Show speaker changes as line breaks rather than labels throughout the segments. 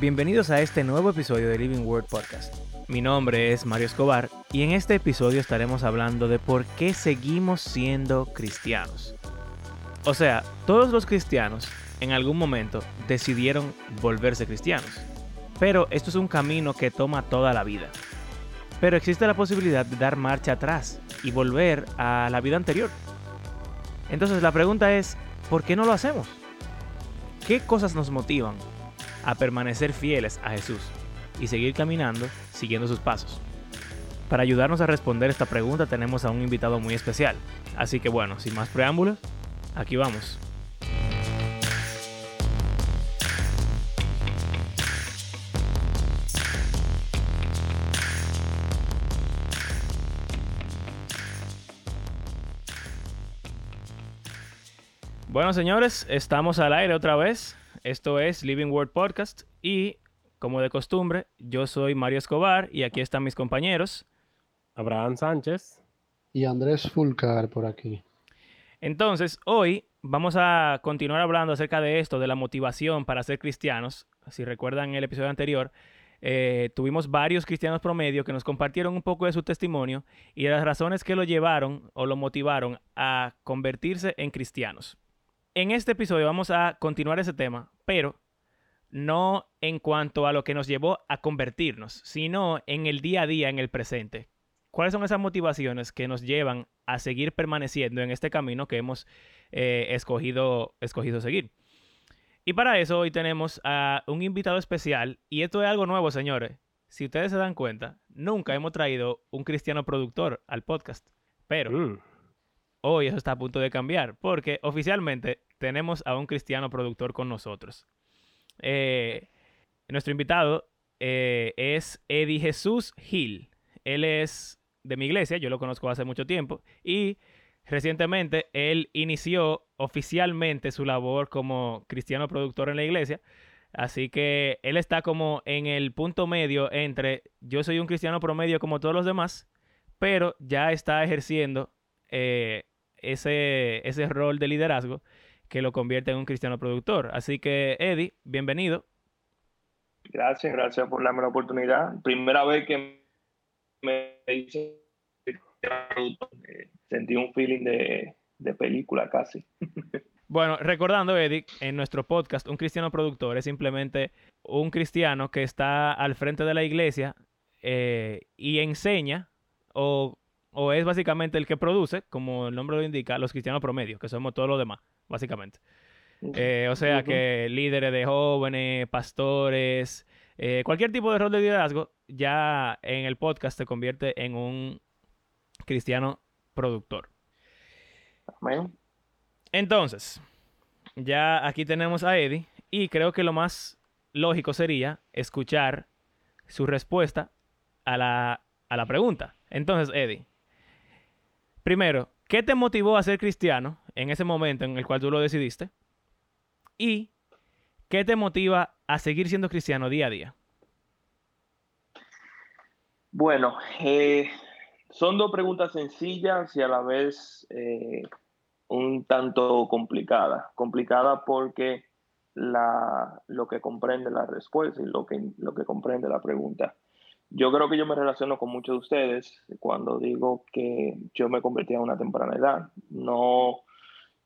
Bienvenidos a este nuevo episodio de Living Word Podcast. Mi nombre es Mario Escobar y en este episodio estaremos hablando de por qué seguimos siendo cristianos. O sea, todos los cristianos en algún momento decidieron volverse cristianos. Pero esto es un camino que toma toda la vida. Pero existe la posibilidad de dar marcha atrás y volver a la vida anterior. Entonces la pregunta es, ¿por qué no lo hacemos? ¿Qué cosas nos motivan a permanecer fieles a Jesús y seguir caminando siguiendo sus pasos? Para ayudarnos a responder esta pregunta tenemos a un invitado muy especial. Así que bueno, sin más preámbulos, aquí vamos. Bueno, señores, estamos al aire otra vez. Esto es Living Word Podcast y, como de costumbre, yo soy Mario Escobar y aquí están mis compañeros.
Abraham Sánchez.
Y Andrés Fulcar por aquí.
Entonces, hoy vamos a continuar hablando acerca de esto, de la motivación para ser cristianos. Si recuerdan el episodio anterior, eh, tuvimos varios cristianos promedio que nos compartieron un poco de su testimonio y de las razones que lo llevaron o lo motivaron a convertirse en cristianos en este episodio vamos a continuar ese tema, pero no en cuanto a lo que nos llevó a convertirnos, sino en el día a día, en el presente. ¿Cuáles son esas motivaciones que nos llevan a seguir permaneciendo en este camino que hemos eh, escogido, escogido seguir? Y para eso hoy tenemos a un invitado especial y esto es algo nuevo, señores. Si ustedes se dan cuenta, nunca hemos traído un cristiano productor al podcast, pero mm. Hoy eso está a punto de cambiar porque oficialmente tenemos a un cristiano productor con nosotros. Eh, nuestro invitado eh, es Eddie Jesús Gil. Él es de mi iglesia, yo lo conozco hace mucho tiempo y recientemente él inició oficialmente su labor como cristiano productor en la iglesia. Así que él está como en el punto medio entre yo soy un cristiano promedio como todos los demás, pero ya está ejerciendo eh, ese, ese rol de liderazgo que lo convierte en un cristiano productor. Así que, Eddie, bienvenido.
Gracias, gracias por darme la oportunidad. Primera vez que me hice sentí un feeling de, de película casi.
Bueno, recordando, Eddie, en nuestro podcast, un cristiano productor es simplemente un cristiano que está al frente de la iglesia eh, y enseña o o es básicamente el que produce, como el nombre lo indica, los cristianos promedios, que somos todos los demás, básicamente. Eh, o sea que líderes de jóvenes, pastores, eh, cualquier tipo de rol de liderazgo, ya en el podcast se convierte en un cristiano productor. Entonces, ya aquí tenemos a Eddie y creo que lo más lógico sería escuchar su respuesta a la, a la pregunta. Entonces, Eddie, Primero, ¿qué te motivó a ser cristiano en ese momento en el cual tú lo decidiste? Y ¿qué te motiva a seguir siendo cristiano día a día?
Bueno, eh, son dos preguntas sencillas y a la vez eh, un tanto complicadas. Complicada porque la, lo que comprende la respuesta y lo que, lo que comprende la pregunta. Yo creo que yo me relaciono con muchos de ustedes cuando digo que yo me convertí a una temprana edad. No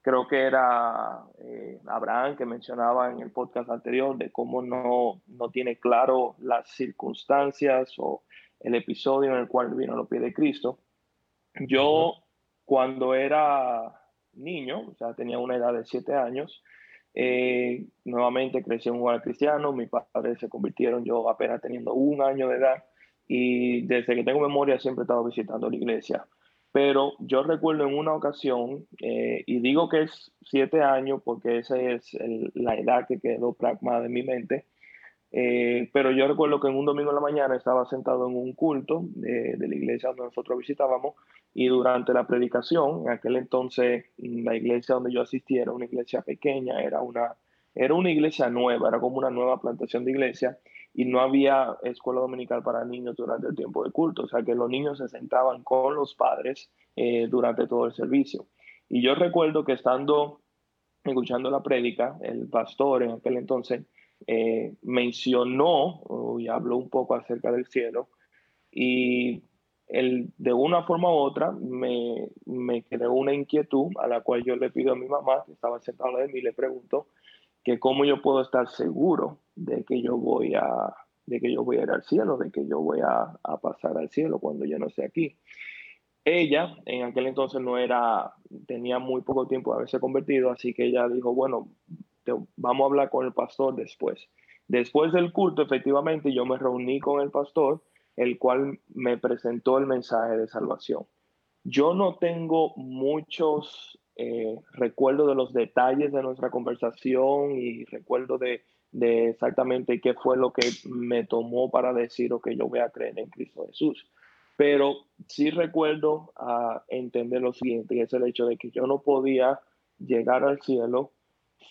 creo que era eh, Abraham que mencionaba en el podcast anterior de cómo no, no tiene claro las circunstancias o el episodio en el cual vino a los pies de Cristo. Yo cuando era niño, o sea, tenía una edad de siete años, eh, nuevamente crecí en un hogar cristiano, mis padres se convirtieron yo apenas teniendo un año de edad y desde que tengo memoria siempre he estado visitando la iglesia. Pero yo recuerdo en una ocasión, eh, y digo que es siete años porque esa es la edad que quedó plasmada en mi mente, eh, pero yo recuerdo que en un domingo en la mañana estaba sentado en un culto de, de, la iglesia donde nosotros visitábamos y durante la predicación, en aquel entonces la iglesia donde yo asistí era una iglesia pequeña, era una, era una iglesia nueva, era como una nueva plantación de iglesia y no había escuela dominical para niños durante el tiempo de culto, o sea que los niños se sentaban con los padres eh, durante todo el servicio. Y yo recuerdo que estando escuchando la prédica, el pastor en aquel entonces eh, mencionó y habló un poco acerca del cielo y él, de una forma u otra me, me creó una inquietud a la cual yo le pido a mi mamá, que estaba sentada de mí, le pregunto que cómo yo puedo estar seguro de que yo voy a, de que yo voy a ir al cielo, de que yo voy a, a pasar al cielo cuando yo no esté aquí. Ella en aquel entonces no era, tenía muy poco tiempo de haberse convertido, así que ella dijo, bueno, vamos a hablar con el pastor después. Después del culto, efectivamente, yo me reuní con el pastor, el cual me presentó el mensaje de salvación. Yo no tengo muchos eh, recuerdos de los detalles de nuestra conversación y recuerdo de, exactamente qué fue lo que me tomó para decir, que yo voy a creer en Cristo Jesús. Pero sí recuerdo a entender lo siguiente, y es el hecho de que yo no podía llegar al cielo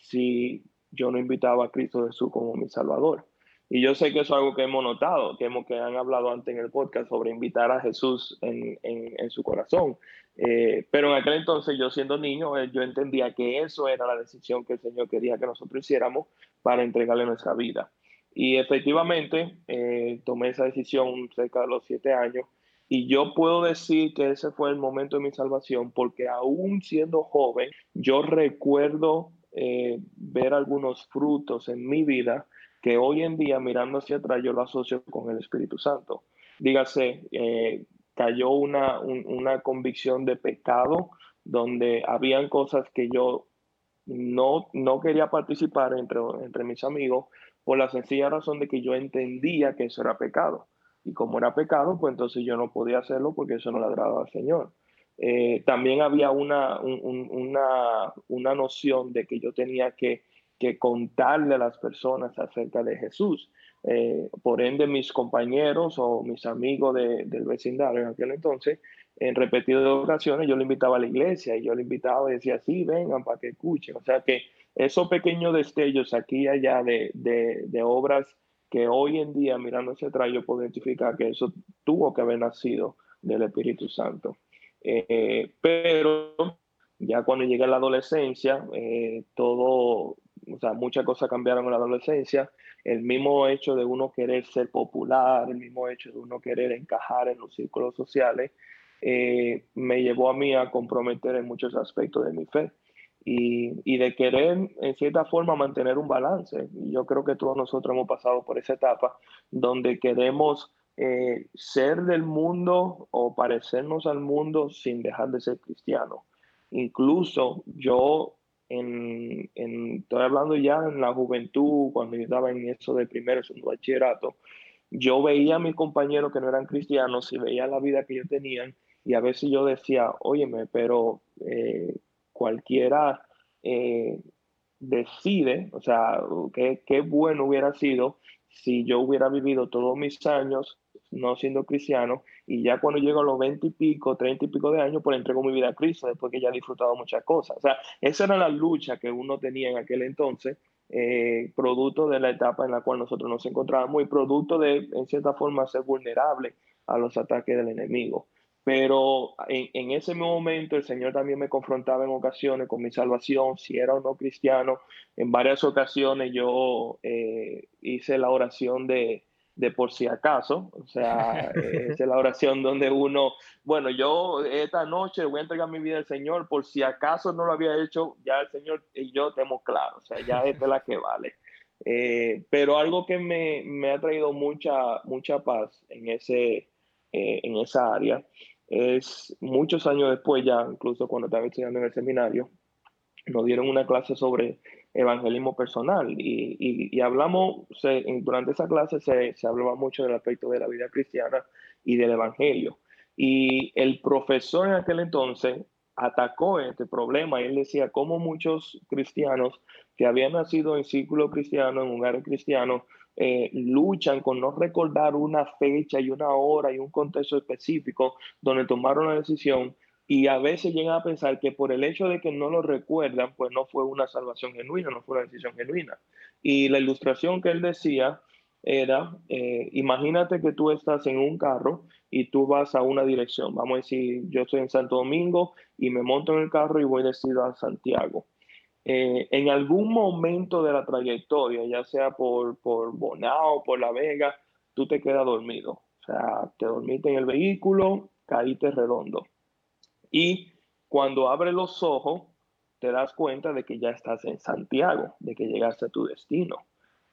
si yo no invitaba a Cristo Jesús como mi Salvador. Y yo sé que eso es algo que hemos notado, que, hemos, que han hablado antes en el podcast sobre invitar a Jesús en, en, su corazón. Eh, pero en aquel entonces, yo siendo niño, eh, yo entendía que eso era la decisión que el Señor quería que nosotros hiciéramos para entregarle nuestra vida. Y efectivamente, eh, tomé esa decisión cerca de los siete años. Y yo puedo decir que ese fue el momento de mi salvación, porque aún siendo joven, yo recuerdo ver algunos frutos en mi vida que hoy en día, mirando hacia atrás, yo lo asocio con el Espíritu Santo. Dígase, eh, cayó una, una convicción de pecado donde habían cosas que yo no, no quería participar entre, entre mis amigos por la sencilla razón de que yo entendía que eso era pecado. Y como era pecado, pues entonces yo no podía hacerlo porque eso no le agradaba al Señor. Eh, también había una, una, una, noción de que yo tenía que, que, contarle a las personas acerca de Jesús. Eh, por ende, mis compañeros o mis amigos de, del vecindario en aquel entonces, en repetidas ocasiones, yo le invitaba a la iglesia y yo le invitaba y decía, sí, vengan para que escuchen. O sea que esos pequeños destellos aquí y allá de, de, obras que hoy en día, mirando hacia atrás, yo puedo identificar que eso tuvo que haber nacido del Espíritu Santo. Eh, pero ya cuando llegué a la adolescencia, eh, todo, o sea, muchas cosas cambiaron en la adolescencia. El mismo hecho de uno querer ser popular, el mismo hecho de uno querer encajar en los círculos sociales, eh, me llevó a mí a comprometer en muchos aspectos de mi fe. Y, de querer, en cierta forma, mantener un balance. Yo creo que todos nosotros hemos pasado por esa etapa donde queremos eh, ser del mundo o parecernos al mundo sin dejar de ser cristiano. Incluso yo, en, estoy hablando ya en la juventud, cuando yo estaba en eso de primero, segundo bachillerato, yo veía a mis compañeros que no eran cristianos y veía la vida que ellos tenían y a veces yo decía, óyeme, pero eh, cualquiera eh, decide, o sea, qué, qué bueno hubiera sido si yo hubiera vivido todos mis años no siendo cristiano, y ya cuando llego a los 20 y pico, 30 y pico de años, pues entrego mi vida a Cristo, después que ya he disfrutado muchas cosas. O sea, esa era la lucha que uno tenía en aquel entonces, eh, producto de la etapa en la cual nosotros nos encontrábamos y producto de, en cierta forma, ser vulnerable a los ataques del enemigo. Pero en, en, ese momento el Señor también me confrontaba en ocasiones con mi salvación, si era o no cristiano. En varias ocasiones yo eh, hice la oración de, de por si acaso, o sea, es la oración donde uno, bueno, yo esta noche voy a entregar mi vida al Señor, por si acaso no lo había hecho, ya el Señor y yo tenemos claro, o sea, ya esta es la que vale. Eh, pero algo que me, me, ha traído mucha, mucha paz en, ese, eh, en esa área es muchos años después, ya incluso cuando estaba estudiando en el seminario, nos dieron una clase sobre evangelismo personal y, y, hablamos, durante esa clase se, se, hablaba mucho del aspecto de la vida cristiana y del evangelio. Y el profesor en aquel entonces atacó este problema él decía cómo muchos cristianos que habían nacido en círculo cristiano, en lugares cristianos, eh, luchan con no recordar una fecha y una hora y un contexto específico donde tomaron la decisión y a veces llegan a pensar que por el hecho de que no lo recuerdan, pues no fue una salvación genuina, no fue una decisión genuina. Y la ilustración que él decía era, eh, imagínate que tú estás en un carro y tú vas a una dirección. Vamos a decir, yo estoy en Santo Domingo y me monto en el carro y voy decidido a Santiago. eh, en algún momento de la trayectoria, ya sea por, por Bonao, por La Vega, tú te quedas dormido. O sea, te dormiste en el vehículo, caíste redondo. Y cuando abres los ojos, te das cuenta de que ya estás en Santiago, de que llegaste a tu destino.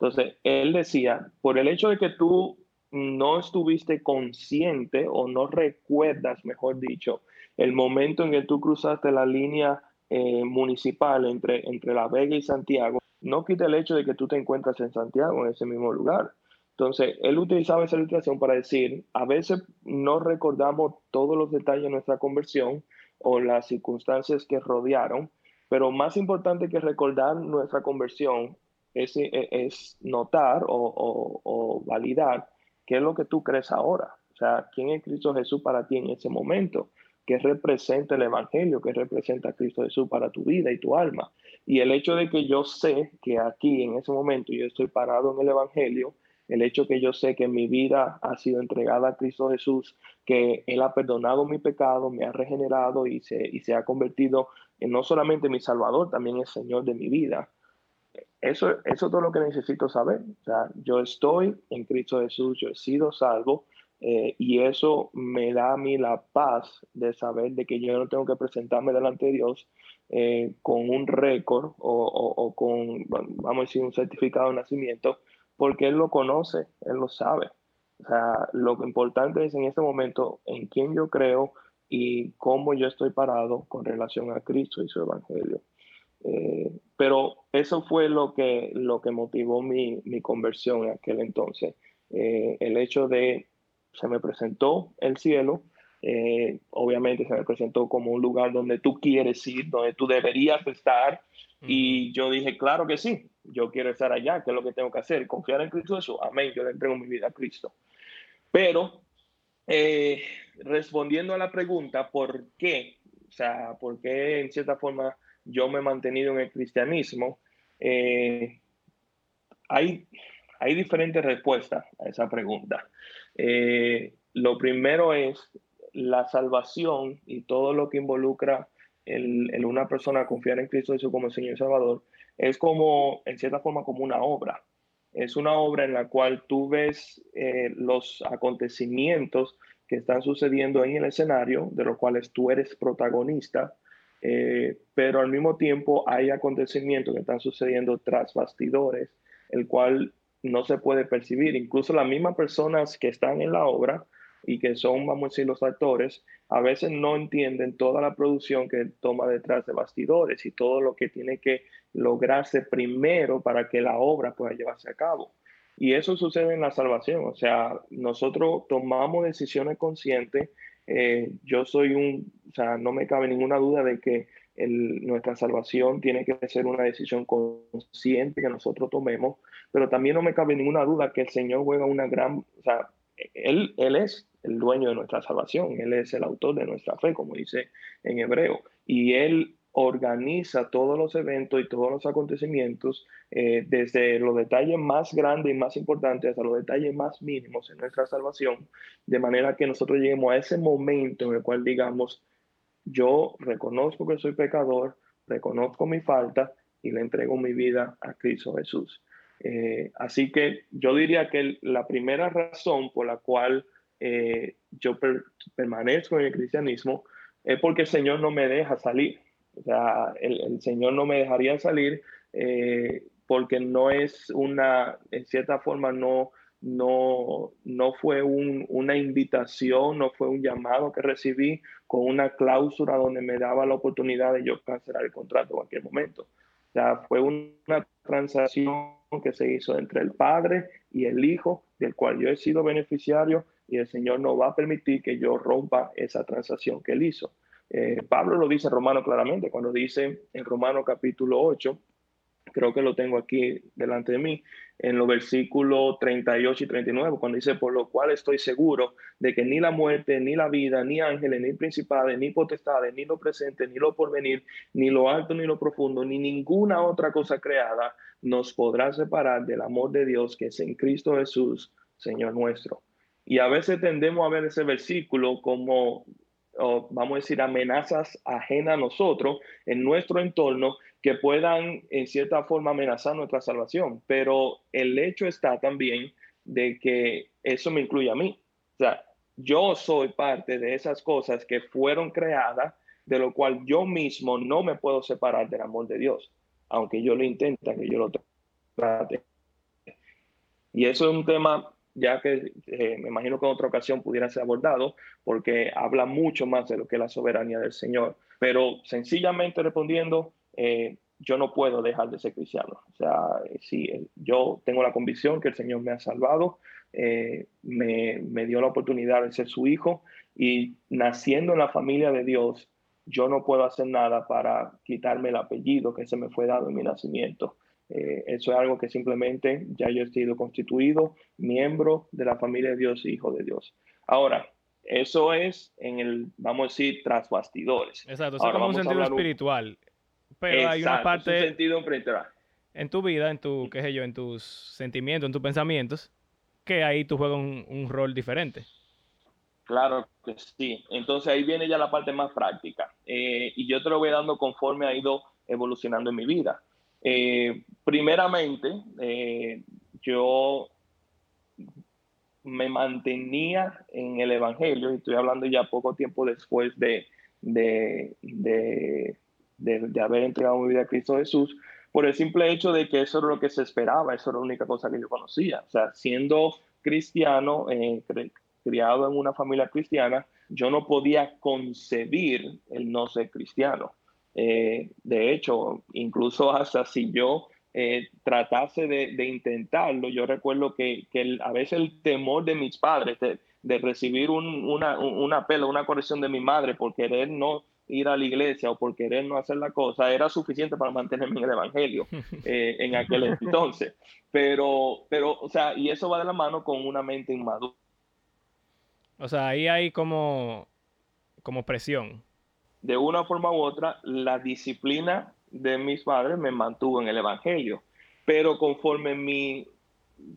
Entonces, él decía, por el hecho de que tú no estuviste consciente o no recuerdas, mejor dicho, el momento en que tú cruzaste la línea eh, municipal entre, entre La Vega y Santiago, no quita el hecho de que tú te encuentras en Santiago, en ese mismo lugar. Entonces, él utilizaba esa ilustración para decir, a veces no recordamos todos los detalles de nuestra conversión o las circunstancias que rodearon, pero más importante que recordar nuestra conversión es, es notar o, o validar qué es lo que tú crees ahora. O sea, quién es Cristo Jesús para ti en ese momento qué representa el Evangelio, qué representa Cristo Jesús para tu vida y tu alma. Y el hecho de que yo sé que aquí en ese momento yo estoy parado en el Evangelio, el hecho que yo sé que mi vida ha sido entregada a Cristo Jesús, que Él ha perdonado mi pecado, me ha regenerado y se, y se ha convertido en no solamente mi Salvador, también el Señor de mi vida. Eso, eso es todo lo que necesito saber. O sea, yo estoy en Cristo Jesús, yo he sido salvo eh, y eso me da a mí la paz de saber de que yo no tengo que presentarme delante de Dios eh, con un récord o, con, vamos a decir, un certificado de nacimiento, porque Él lo conoce, Él lo sabe. O sea, lo importante es en este momento en quién yo creo y cómo yo estoy parado con relación a Cristo y su Evangelio. Eh, pero eso fue lo que, lo que motivó mi, mi conversión en aquel entonces. el hecho de se me presentó el cielo, eh, obviamente se me presentó como un lugar donde tú quieres ir, donde tú deberías estar, y yo dije, claro que sí, yo quiero estar allá, ¿qué es lo que tengo que hacer? Confiar en Cristo Jesús, amén, yo le entrego mi vida a Cristo. Pero, eh, respondiendo a la pregunta, ¿por qué? O sea, ¿por qué en cierta forma yo me he mantenido en el cristianismo? Eh, hay, hay diferentes respuestas a esa pregunta. Eh, lo primero es la salvación y todo lo que involucra en una persona confiar en Cristo Jesús como Señor y Salvador, es como, en cierta forma, como una obra. Es una obra en la cual tú ves eh, los acontecimientos que están sucediendo en el escenario, de los cuales tú eres protagonista, eh, pero al mismo tiempo hay acontecimientos que están sucediendo tras bastidores, el cual no se puede percibir. Incluso las mismas personas que están en la obra y que son, vamos a decir, los actores, a veces no entienden toda la producción que toma detrás de bastidores y todo lo que tiene que lograrse primero para que la obra pueda llevarse a cabo. Y eso sucede en la salvación, o sea, nosotros tomamos decisiones conscientes. Eh, yo soy un, o sea, no me cabe ninguna duda de que nuestra salvación tiene que ser una decisión consciente que nosotros tomemos, pero también no me cabe ninguna duda que el Señor juega una gran, o sea, él, él es el dueño de nuestra salvación, Él es el autor de nuestra fe, como dice en hebreo, y Él organiza todos los eventos y todos los acontecimientos, eh, desde los detalles más grandes y más importantes hasta los detalles más mínimos en nuestra salvación, de manera que nosotros lleguemos a ese momento en el cual digamos, yo reconozco que soy pecador, reconozco mi falta y le entrego mi vida a Cristo Jesús. Eh, así que yo diría que la primera razón por la cual eh, yo permanezco en el cristianismo es porque el Señor no me deja salir. O sea, el, Señor no me dejaría salir eh, porque no es una, en cierta forma, no, no, no fue una invitación, no fue un llamado que recibí con una cláusula donde me daba la oportunidad de yo cancelar el contrato en cualquier momento. O sea, fue una transacción que se hizo entre el Padre y el Hijo, del cual yo he sido beneficiario y el Señor no va a permitir que yo rompa esa transacción que él hizo. Eh, Pablo lo dice en Romano claramente, cuando dice en Romano capítulo 8, creo que lo tengo aquí delante de mí, en los versículos 38 y 39, cuando dice, por lo cual estoy seguro de que ni la muerte, ni la vida, ni ángeles, ni principales, ni potestades, ni lo presente, ni lo porvenir, ni lo alto, ni lo profundo, ni ninguna otra cosa creada nos podrá separar del amor de Dios que es en Cristo Jesús, Señor nuestro. Y a veces tendemos a ver ese versículo como vamos a decir, amenazas ajenas a nosotros en nuestro entorno que puedan en cierta forma amenazar nuestra salvación, pero el hecho está también de que eso me incluye a mí. O sea, yo soy parte de esas cosas que fueron creadas, de lo cual yo mismo no me puedo separar del amor de Dios, aunque yo lo intente, que yo lo trate. Y eso es un tema ya que eh, me imagino que en otra ocasión pudiera ser abordado, porque habla mucho más de lo que es la soberanía del Señor. Pero sencillamente respondiendo, eh, yo no puedo dejar de ser cristiano. O sea, si yo tengo la convicción que el Señor me ha salvado, eh, me, dio la oportunidad de ser su hijo y naciendo en la familia de Dios, yo no puedo hacer nada para quitarme el apellido que se me fue dado en mi nacimiento. Eh, eso es algo que simplemente ya yo he sido constituido miembro de la familia de Dios, hijo de Dios. Ahora, eso es en el, vamos a decir, tras bastidores.
Exacto, es como un sentido espiritual. Pero hay una parte...
Un sentido.
En tu vida, en tu, qué sé yo, en tus sentimientos, en tus pensamientos, que ahí tú juegas un, rol diferente.
Claro que sí. Entonces ahí viene ya la parte más práctica. Eh, y yo te lo voy dando conforme ha ido evolucionando en mi vida. Eh, primeramente, eh, yo me mantenía en el Evangelio, y estoy hablando ya poco tiempo después de, de, de, haber entregado mi vida a Cristo Jesús, por el simple hecho de que eso era lo que se esperaba, eso era la única cosa que yo conocía. O sea, siendo cristiano, eh, criado en una familia cristiana, yo no podía concebir el no ser cristiano. Eh, de hecho, incluso hasta si yo eh, tratase de, intentarlo, yo recuerdo que, a veces el temor de mis padres de, recibir una, una pela, una corrección de mi madre por querer no ir a la iglesia o por querer no hacer la cosa era suficiente para mantenerme en el evangelio eh, en aquel entonces. Pero, pero, o sea, y eso va de la mano con una mente inmadura.
O sea, ahí hay como, como presión
de una forma u otra, la disciplina de mis padres me mantuvo en el Evangelio. Pero conforme mi,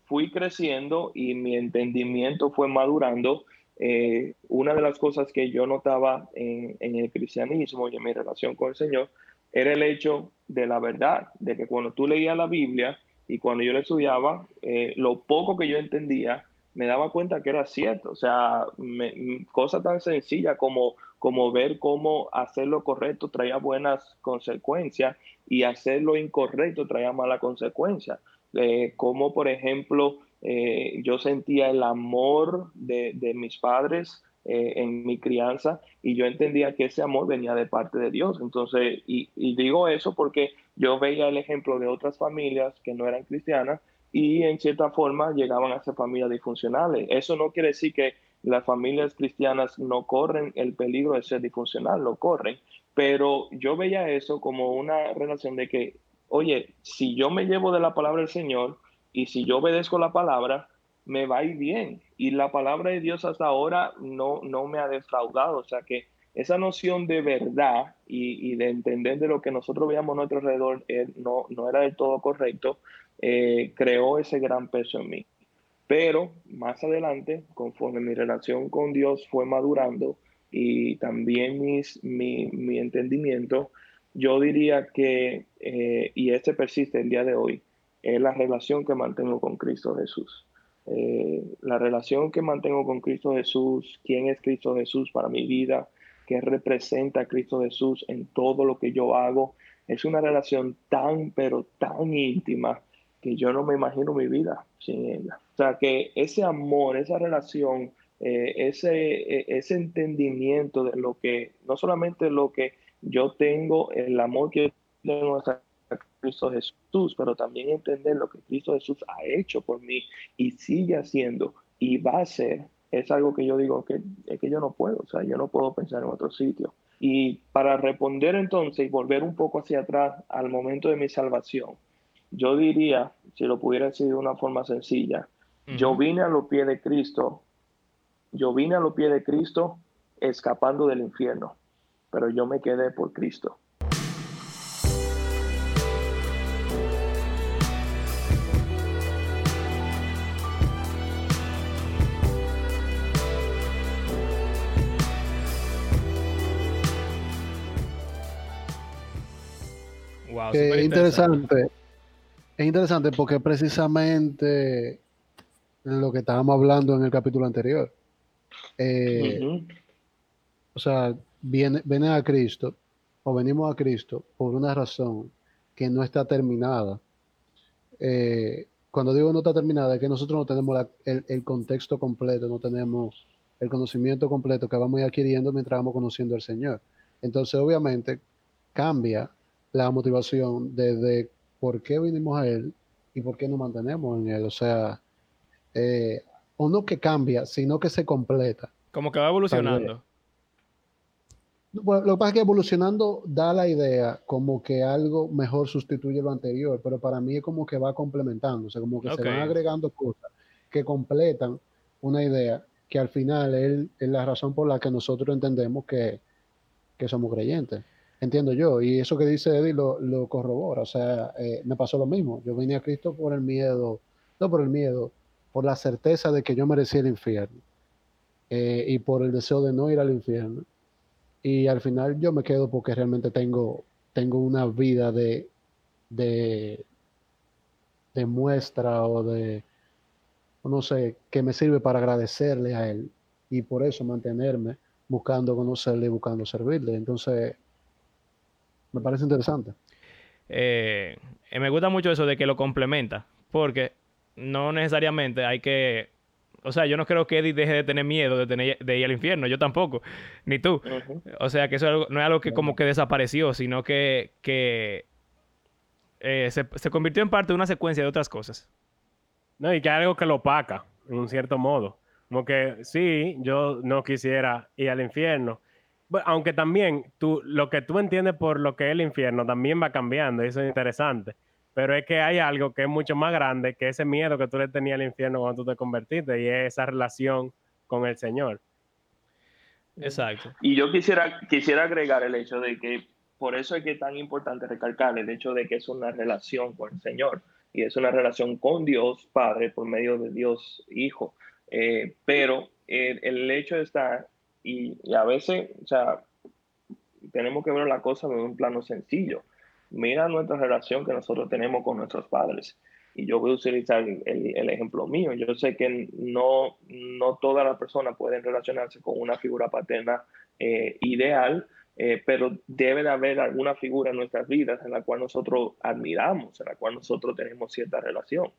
fui creciendo y mi entendimiento fue madurando, eh, una de las cosas que yo notaba en, el cristianismo y en mi relación con el Señor era el hecho de la verdad, de que cuando tú leías la Biblia y cuando yo la estudiaba, eh, lo poco que yo entendía, me daba cuenta que era cierto. O sea, cosa tan sencilla como como ver cómo hacer lo correcto traía buenas consecuencias y hacer lo incorrecto traía malas consecuencias. Eh, como por ejemplo, eh, yo sentía el amor de, mis padres eh, en mi crianza y yo entendía que ese amor venía de parte de Dios. Entonces, y, y digo eso porque yo veía el ejemplo de otras familias que no eran cristianas y en cierta forma llegaban a ser familias disfuncionales. Eso no quiere decir que las familias cristianas no corren el peligro de ser disfuncional, lo corren, pero yo veía eso como una relación de que, oye, si yo me llevo de la palabra del Señor y si yo obedezco la palabra, me va a ir bien. Y la palabra de Dios hasta ahora no, no me ha defraudado. O sea que esa noción de verdad y, de entender de lo que nosotros veíamos a nuestro alrededor eh, no, no era del todo correcto, eh, creó ese gran peso en mí. Pero más adelante, conforme mi relación con Dios fue madurando y también mis, mi, mi entendimiento, yo diría que, eh, y este persiste el día de hoy, es la relación que mantengo con Cristo Jesús. Eh, la relación que mantengo con Cristo Jesús, quién es Cristo Jesús para mi vida, qué representa a Cristo Jesús en todo lo que yo hago, es una relación tan, pero tan íntima que yo no me imagino mi vida sin ella. O sea, que ese amor, esa relación, eh, ese, e, ese entendimiento de lo que, no solamente lo que yo tengo, el amor que tengo hacia Cristo Jesús, pero también entender lo que Cristo Jesús ha hecho por mí y sigue haciendo y va a hacer, es algo que yo digo que, es que yo no puedo, o sea, yo no puedo pensar en otro sitio. Y para responder entonces y volver un poco hacia atrás al momento de mi salvación, yo diría, si lo pudiera decir de una forma sencilla, yo vine a los pies de Cristo, yo vine a los pies de Cristo escapando del infierno, pero yo me quedé por Cristo.
Wow,
es interesante. Es interesante porque precisamente lo que estábamos hablando en el capítulo anterior. Eh. O sea, viene, viene a Cristo o venimos a Cristo por una razón que no está terminada. Eh, cuando digo no está terminada, es que nosotros no tenemos la- el, el contexto completo, no tenemos el conocimiento completo que vamos a ir adquiriendo mientras vamos conociendo al Señor. Entonces, obviamente, cambia la motivación desde por qué vinimos a Él y por qué nos mantenemos en Él. O sea, eh, o no que cambia, sino que se completa.
Como que va evolucionando.
Bueno, lo que pasa es que evolucionando da la idea como que algo mejor sustituye lo anterior, pero para mí es como que va complementando, o sea, como que se van agregando cosas que completan una idea que al final es, es la razón por la que nosotros entendemos que, que somos creyentes. Entiendo yo, y eso que dice Eddie lo, lo corrobora, o sea, eh, me pasó lo mismo, yo vine a Cristo por el miedo, no por el miedo, por la certeza de que yo merecía el infierno eh, y por el deseo de no ir al infierno. Y al final yo me quedo porque realmente tengo, tengo una vida de, de, de muestra o de, no sé, que me sirve para agradecerle a él y por eso mantenerme buscando conocerle y buscando servirle. Entonces, me parece interesante.
Eh, me gusta mucho eso de que lo complementa, porque no necesariamente hay que, o sea, yo no creo que Eddie deje de tener miedo de, tener, de ir al infierno, yo tampoco, ni tú. O sea, que eso es algo- no es algo que como que desapareció, sino que, que eh, se, se convirtió en parte de una secuencia de otras cosas.
No, y que hay algo que lo opaca, en un cierto modo. Como que sí, yo no quisiera ir al infierno. Bueno, aunque también tú, lo que tú entiendes por lo que es el infierno también va cambiando, y eso es interesante. Pero es que hay algo que es mucho más grande que ese miedo que tú le tenías al infierno cuando tú te convertiste, y es esa relación con el Señor.
Exacto.
Y yo quisiera, quisiera agregar el hecho de que por eso es que es tan importante recalcar el hecho de que es una relación con el Señor y es una relación con Dios Padre por medio de Dios Hijo. Eh, pero el, el hecho está, y, a veces, o sea, tenemos que ver la cosa de un plano sencillo. Mira nuestra relación que nosotros tenemos con nuestros padres. Y yo voy a utilizar el, el ejemplo mío. Yo sé que no, no todas las personas pueden relacionarse con una figura paterna eh, ideal, eh, pero debe de haber alguna figura en nuestras vidas en la cual nosotros admiramos, en la cual nosotros tenemos cierta relación.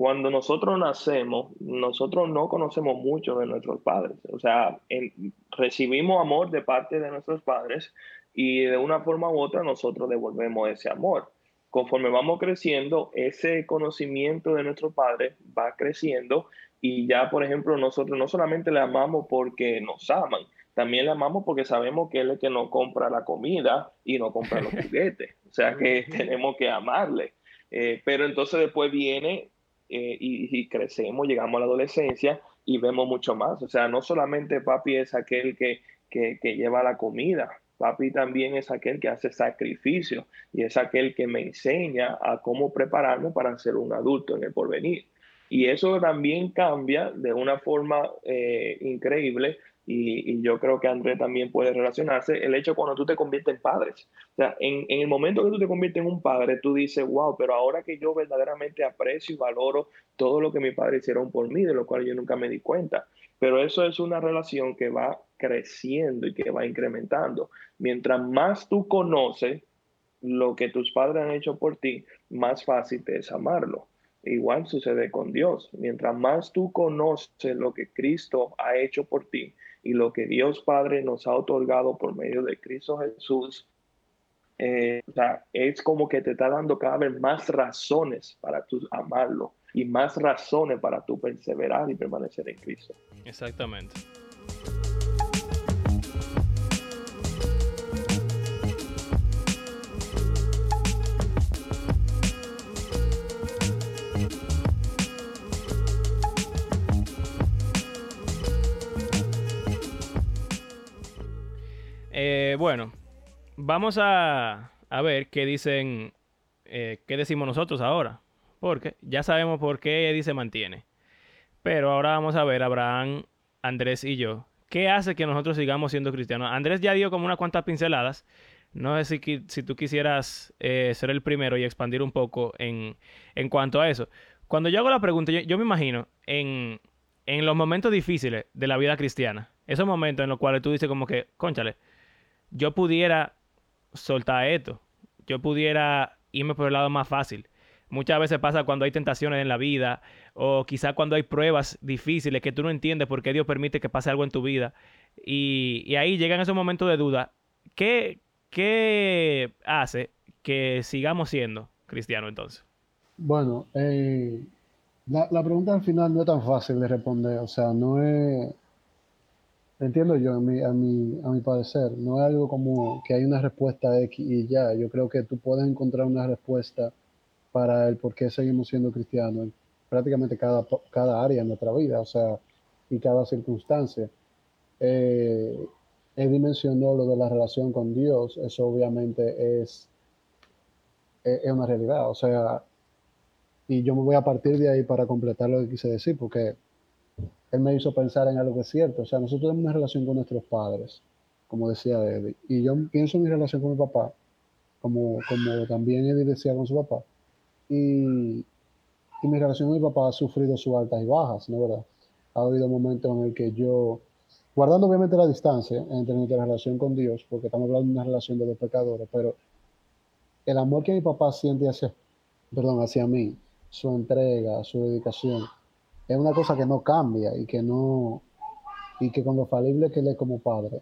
Cuando nosotros nacemos, nosotros no conocemos mucho de nuestros padres. O sea, en, recibimos amor de parte de nuestros padres y de una forma u otra nosotros devolvemos ese amor. Conforme vamos creciendo, ese conocimiento de nuestro padre va creciendo y ya, por ejemplo, nosotros no solamente le amamos porque nos aman, también le amamos porque sabemos que él es el que nos compra la comida y nos compra los juguetes. O sea que tenemos que amarle. Eh, pero entonces después viene eh, y, y, crecemos, llegamos a la adolescencia y vemos mucho más. O sea, no solamente papi es aquel que, que, que lleva la comida, papi también es aquel que hace sacrificio y es aquel que me enseña a cómo prepararme para ser un adulto en el porvenir. Y eso también cambia de una forma eh, increíble y, y, yo creo que André también puede relacionarse, el hecho cuando tú te conviertes en padres. O sea, en, en, el momento que tú te conviertes en un padre, tú dices, wow, pero ahora que yo verdaderamente aprecio y valoro todo lo que mis padres hicieron por mí, de lo cual yo nunca me di cuenta. Pero eso es una relación que va creciendo y que va incrementando. Mientras más tú conoces lo que tus padres han hecho por ti, más fácil te es amarlo. Igual sucede con Dios. Mientras más tú conoces lo que Cristo ha hecho por ti y lo que Dios Padre nos ha otorgado por medio de Cristo Jesús, eh, o sea, es como que te está dando cada vez más razones para tú amarlo y más razones para tú perseverar y permanecer en Cristo.
Exactamente. Eh, bueno, vamos a, a, ver qué dicen, eh, qué decimos nosotros ahora. Porque ya sabemos por qué Eddie se mantiene. Pero ahora vamos a ver, Abraham, Andrés y yo, qué hace que nosotros sigamos siendo cristianos. Andrés ya dio como unas cuantas pinceladas, No sé si, si tú quisieras eh, ser el primero y expandir un poco en, en cuanto a eso. Cuando yo hago la pregunta, yo, me imagino en, en, los momentos difíciles de la vida cristiana, esos momentos en los cuales tú dices como que, conchale, yo pudiera soltar esto, yo pudiera irme por el lado más fácil. Muchas veces pasa cuando hay tentaciones en la vida o quizá cuando hay pruebas difíciles que tú no entiendes por qué Dios permite que pase algo en tu vida. Y, y ahí llegan esos momentos de duda. ¿Qué, ¿Qué hace que sigamos siendo cristianos entonces?
Bueno, eh, la, pregunta al final no es tan fácil de responder, o sea, no es, entiendo yo, a mi, a mi, a mi parecer, no es algo como que hay una respuesta X y ya, yo creo que tú puedes encontrar una respuesta para el por qué seguimos siendo cristianos en prácticamente cada, cada área de nuestra vida, o sea, y cada circunstancia. Eh, Eddie lo de la relación con Dios, eso obviamente es, es, una realidad, o sea, y yo me voy a partir de ahí para completar lo que quise decir, porque él me hizo pensar en algo que es cierto, o sea, nosotros tenemos una relación con nuestros padres, como decía Eddie, y yo pienso en mi relación con mi papá, como, como también Eddie decía con su papá, y, mi relación con mi papá ha sufrido sus altas y bajas, ¿no verdad? Ha habido momentos en el que yo guardando obviamente la distancia entre nuestra relación con Dios, porque estamos hablando de una relación de los pecadores, pero el amor que mi papá siente hacia, perdón, hacia mí, su entrega, su dedicación, es una cosa que no cambia y que no, y que con lo falible que él es como padre,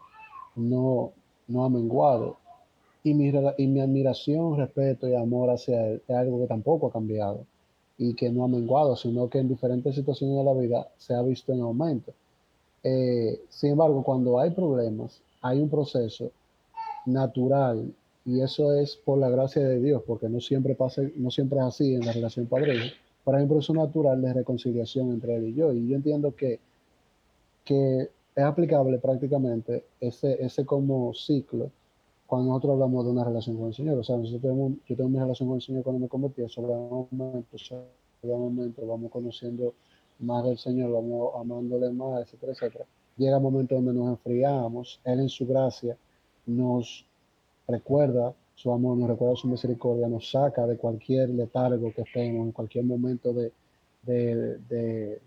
no, no ha menguado. Y mi, y mi admiración, respeto y amor hacia él es algo que tampoco ha cambiado y que no ha menguado, sino que en diferentes situaciones de la vida se ha visto en aumento. Eh, sin embargo, cuando hay problemas, hay un proceso natural y eso es por la gracia de Dios, porque no siempre pasa, no siempre es así en la relación padre pero hay un proceso natural de reconciliación entre él y yo. Y yo entiendo que, que es aplicable prácticamente ese, ese como ciclo cuando nosotros hablamos de una relación con el Señor. O sea, nosotros tenemos, yo tengo mi relación con el Señor cuando me convertí, sobre un momento, sobre un momento, vamos conociendo más del Señor, vamos amándole más, etcétera, etcétera. Llega un momento donde nos enfriamos, Él en su gracia nos recuerda su amor, nos recuerda su misericordia, nos saca de cualquier letargo que estemos, en cualquier momento de, de,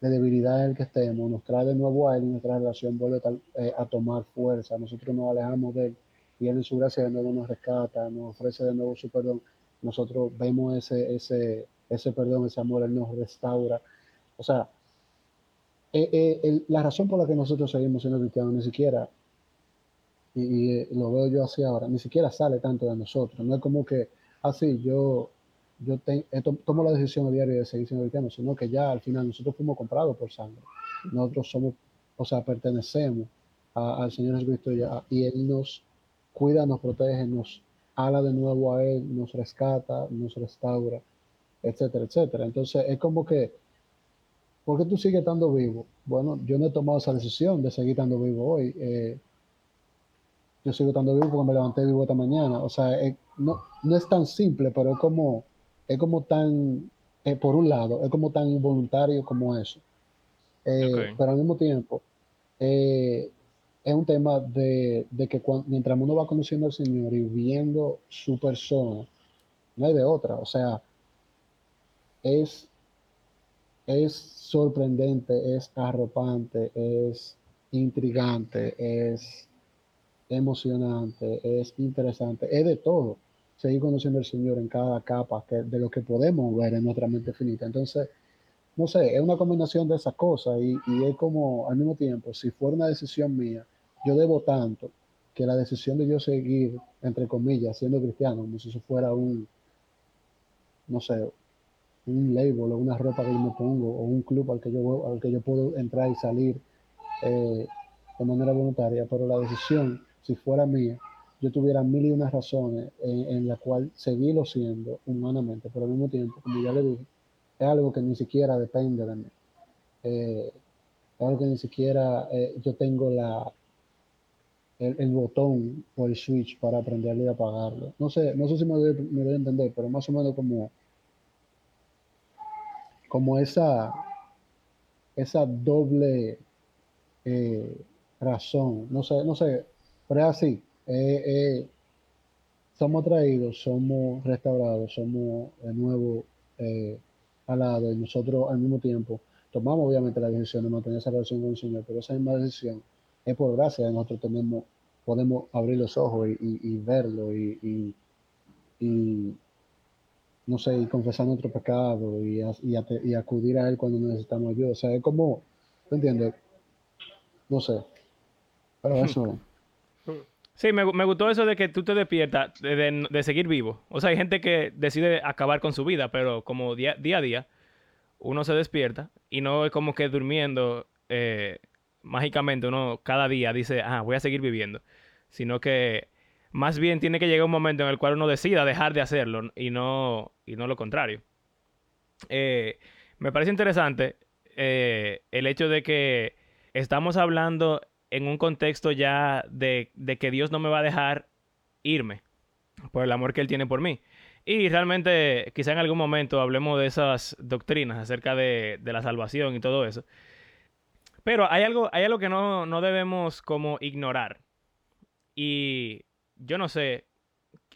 debilidad en el que estemos, nos trae de nuevo a Él y nuestra relación vuelve eh, a tomar fuerza. Nosotros nos alejamos de Él y Él en su gracia de nuevo nos rescata, nos ofrece de nuevo su perdón. Nosotros vemos ese, ese, ese perdón, ese amor, Él nos restaura o sea, eh, eh, la razón por la que nosotros seguimos siendo cristianos ni siquiera, y, eh, lo veo yo así ahora, ni siquiera sale tanto de nosotros. No es como que, así, ah, yo, yo tomo la decisión a diario de seguir siendo cristiano, sino que ya al final nosotros fuimos comprados por sangre. Nosotros somos, o sea, pertenecemos al Señor Jesucristo ya, y Él nos cuida, nos protege, nos ala de nuevo a Él, nos rescata, nos restaura, etcétera, etcétera. Entonces es como que ¿Por qué tú sigues estando vivo? Bueno, yo no he tomado esa decisión de seguir estando vivo hoy. Eh, yo sigo estando vivo porque me levanté vivo esta mañana. O sea, no, no es tan simple, pero es como, es como tan, eh, por un lado, es como tan involuntario como eso. Eh, pero al mismo tiempo, es un tema de, de que mientras uno va conociendo al Señor y viendo su persona, no hay de otra. O sea, es es sorprendente, es arropante, es intrigante, es emocionante, es interesante, es de todo. Seguir conociendo al Señor en cada capa de lo que podemos ver en nuestra mente finita. Entonces, no sé, es una combinación de esas cosas y, y es como al mismo tiempo, si fuera una decisión mía, yo debo tanto que la decisión de yo seguir, entre comillas, siendo cristiano, como si eso fuera un, no sé, un label o una ropa que yo me pongo o un club al que yo, al que yo puedo entrar y salir eh, de manera voluntaria, pero la decisión, si fuera mía, yo tuviera mil y unas razones en, la cual seguirlo siendo humanamente, pero al mismo tiempo, como ya le dije, es algo que ni siquiera depende de mí. Eh, es algo que ni siquiera eh, yo tengo la, el, botón o el switch para aprenderle y apagarlo. No sé, no sé si me voy, voy a entender, pero más o menos como como esa, esa doble eh, razón. No sé, no sé, pero es así. Eh, eh, somos traídos, somos restaurados, somos de nuevo eh, alados y nosotros al mismo tiempo tomamos obviamente la decisión de mantener esa relación con el Señor, pero esa misma decisión es por gracia de nosotros tenemos, podemos abrir los ojos y, verlo y, no sé, y confesar nuestro pecado y, y, acudir a Él cuando necesitamos ayuda. O sea, es como, ¿me entiendes? No sé. Pero eso.
Sí, me, me, gustó eso de que tú te despiertas de, de, seguir vivo. O sea, hay gente que decide acabar con su vida, pero como día, día a día, uno se despierta y no es como que durmiendo eh, mágicamente uno cada día dice, ah, voy a seguir viviendo, sino que más bien tiene que llegar un momento en el cual uno decida dejar de hacerlo y no, y no lo contrario. Eh, me parece interesante eh, el hecho de que estamos hablando en un contexto ya de, que Dios no me va a dejar irme por el amor que Él tiene por mí. Y realmente, quizá en algún momento hablemos de esas doctrinas acerca de, la salvación y todo eso. Pero hay algo, hay algo que no, no debemos como ignorar. Y yo no sé,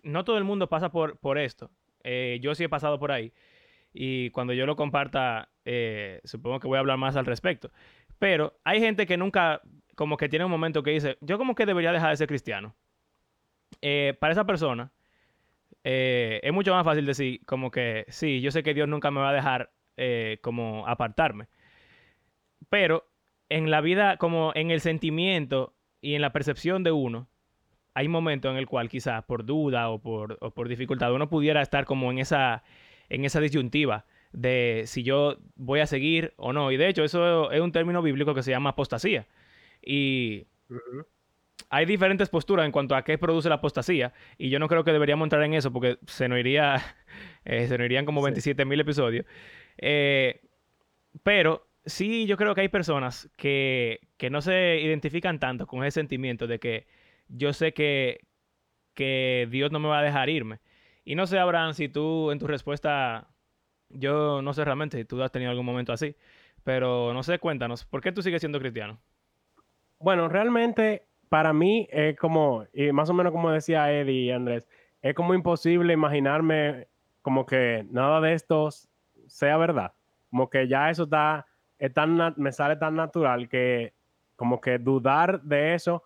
no todo el mundo pasa por, por esto. Eh, yo sí he pasado por ahí. Y cuando yo lo comparta, eh, supongo que voy a hablar más al respecto. Pero hay gente que nunca, como que tiene un momento que dice, yo como que debería dejar de ser cristiano. Eh, para esa persona, es mucho más fácil decir como que, sí, yo sé que Dios nunca me va a dejar como apartarme. Pero en la vida, como en el sentimiento y en la percepción de uno, hay momentos en el cual quizás por duda o por, o por dificultad uno pudiera estar como en esa, en esa disyuntiva de si yo voy a seguir o no. Y de hecho, eso es un término bíblico que se llama apostasía. Y hay diferentes posturas en cuanto a qué produce la apostasía. Y yo no creo que deberíamos entrar en eso porque se nos, iría, eh, se nos irían como 27 mil episodios. Eh, pero sí, yo creo que hay personas que, que no se identifican tanto con ese sentimiento de que yo sé que, que Dios no me va a dejar irme. Y no sé, Abraham, si tú en tu respuesta, yo no sé realmente si tú has tenido algún momento así, pero no sé, cuéntanos, ¿por qué tú sigues siendo cristiano?
Bueno, realmente para mí es como, y más o menos como decía Eddie y Andrés, es como imposible imaginarme como que nada de esto sea verdad. Como que ya eso está, es tan, me sale tan natural que como que dudar de eso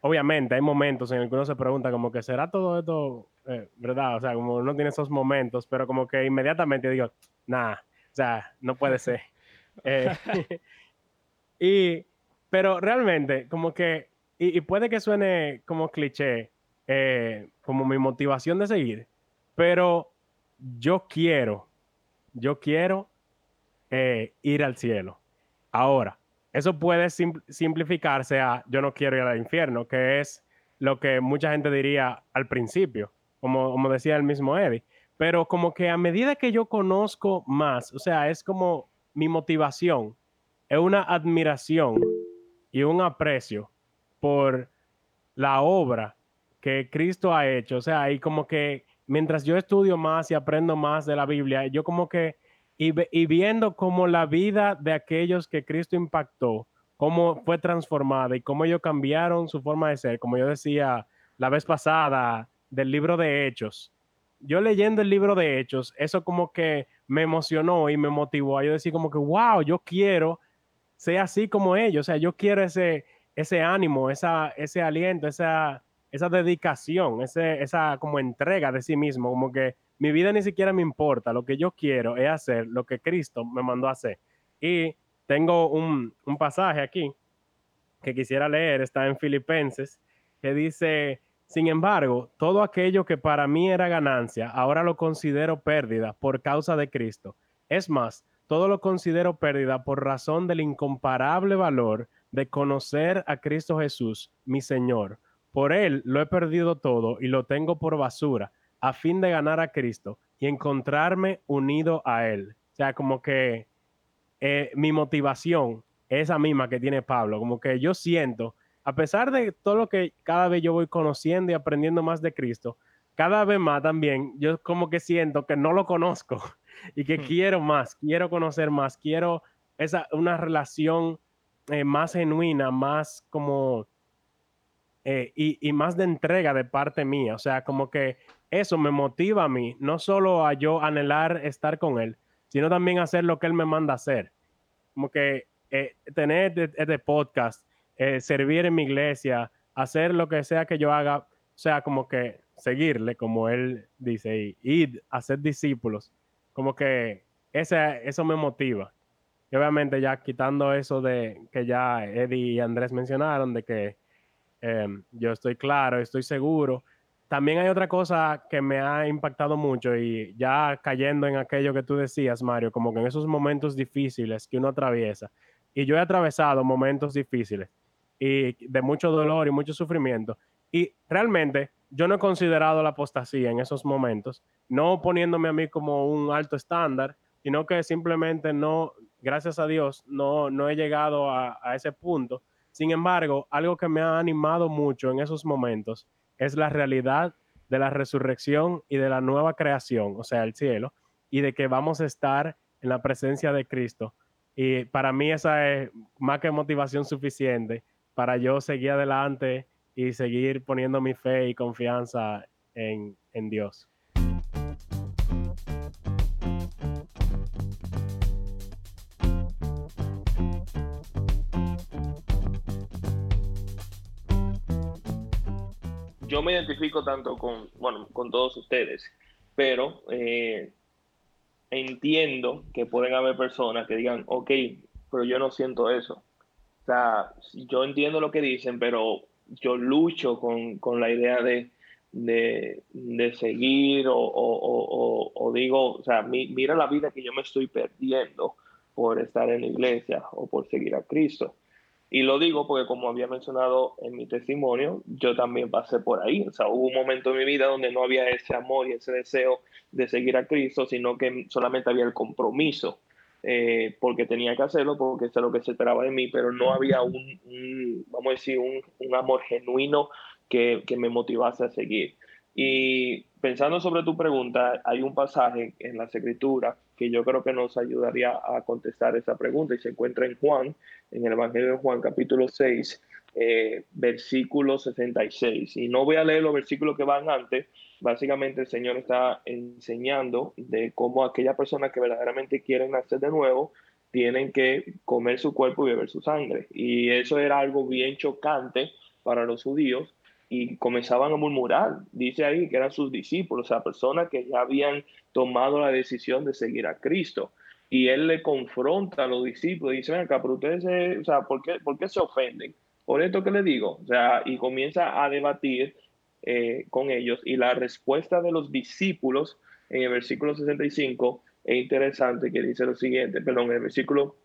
obviamente hay momentos en el que uno se pregunta como que será todo esto, eh, ¿verdad? O sea, como uno tiene esos momentos, pero como que inmediatamente digo, nada, o sea, no puede ser. Eh, y, pero realmente, como que, y, puede que suene como cliché, eh, como mi motivación de seguir, pero yo quiero, yo quiero ir al cielo. Ahora, eso puede simplificarse a yo no quiero ir al infierno, que es lo que mucha gente diría al principio, como, como decía el mismo Eddie. Pero como que a medida que yo conozco más, o sea, es como mi motivación, es una admiración y un aprecio por la obra que Cristo ha hecho. O sea, y como que mientras yo estudio más y aprendo más de la Biblia, yo como que y, viendo cómo la vida de aquellos que Cristo impactó, cómo fue transformada y cómo ellos cambiaron su forma de ser, como yo decía la vez pasada del libro de Hechos. Yo leyendo el libro de Hechos, eso como que me emocionó y me motivó a yo decir como que, wow, yo quiero ser así como ellos, o sea, yo quiero ese, ese ánimo, esa, ese aliento, esa, esa dedicación, ese, esa como entrega de sí mismo, como que mi vida ni siquiera me importa, lo que yo quiero es hacer lo que Cristo me mandó hacer. Y tengo un, pasaje aquí que quisiera leer, está en Filipenses, que dice, sin embargo, todo aquello que para mí era ganancia, ahora lo considero pérdida por causa de Cristo. Es más, todo lo considero pérdida por razón del incomparable valor de conocer a Cristo Jesús, mi Señor. Por Él lo he perdido todo y lo tengo por basura a fin de ganar a Cristo y encontrarme unido a Él. O sea, como que eh, mi motivación es esa misma que tiene Pablo, como que yo siento, a pesar de todo lo que cada vez yo voy conociendo y aprendiendo más de Cristo, cada vez más también yo como que siento que no lo conozco y que hmm. quiero más, quiero conocer más, quiero esa, una relación eh, más genuina, más como eh, y, y, más de entrega de parte mía. O sea, como que eso me motiva a mí, no solo a yo anhelar estar con Él, sino también hacer lo que Él me manda hacer. Como que eh, tener este, este podcast, servir en mi iglesia, hacer lo que sea que yo haga, o sea, como que seguirle, como Él dice, y ir a ser discípulos. Como que ese, eso me motiva. Y obviamente ya quitando eso de que ya Eddie y Andrés mencionaron, de que em, yo estoy claro, estoy seguro. También hay otra cosa que me ha impactado mucho y ya cayendo en aquello que tú decías, Mario, como que en esos momentos difíciles que uno atraviesa, y yo he atravesado momentos difíciles y de mucho dolor y mucho sufrimiento, y realmente yo no he considerado la apostasía en esos momentos, no poniéndome a mí como un alto estándar, sino que simplemente no, gracias a Dios, no, no he llegado a, ese punto. Sin embargo, algo que me ha animado mucho en esos momentos es la realidad de la resurrección y de la nueva creación, o sea, el cielo, y de que vamos a estar en la presencia de Cristo. Y para mí esa es más que motivación suficiente para yo seguir adelante y seguir poniendo mi fe y confianza en, en Dios.
yo me identifico tanto con, bueno, con todos ustedes, pero eh, entiendo que pueden haber personas que digan, ok, pero yo no siento eso. O sea, yo entiendo lo que dicen, pero yo lucho con, la idea de, de, seguir o, o, digo, o sea, mira la vida que yo me estoy perdiendo por estar en la iglesia o por seguir a Cristo. Y lo digo porque como había mencionado en mi testimonio, yo también pasé por ahí. O sea, hubo un momento en mi vida donde no había ese amor y ese deseo de seguir a Cristo, sino que solamente había el compromiso, eh, porque tenía que hacerlo, porque eso es lo que se esperaba de mí, pero no había un, vamos a decir, un, un amor genuino que, que, me motivase a seguir. Y pensando sobre tu pregunta, hay un pasaje en las escrituras que yo creo que nos ayudaría a contestar esa pregunta y se encuentra en Juan, en el Evangelio de Juan capítulo 6, eh, versículo 66. Y no voy a leer los versículos que van antes, básicamente el Señor está enseñando de cómo aquellas personas que verdaderamente quieren nacer de nuevo tienen que comer su cuerpo y beber su sangre. Y eso era algo bien chocante para los judíos y comenzaban a murmurar. Dice ahí que eran sus discípulos, o sea, personas que ya habían tomado la decisión de seguir a Cristo. Y él le confronta a los discípulos y dice, ven acá, pero ustedes, o sea, ¿por qué, ¿por qué se ofenden? Por esto que le digo, o sea, y comienza a debatir eh, con ellos. Y la respuesta de los discípulos en el versículo 65 es interesante, que dice lo siguiente, perdón, en el versículo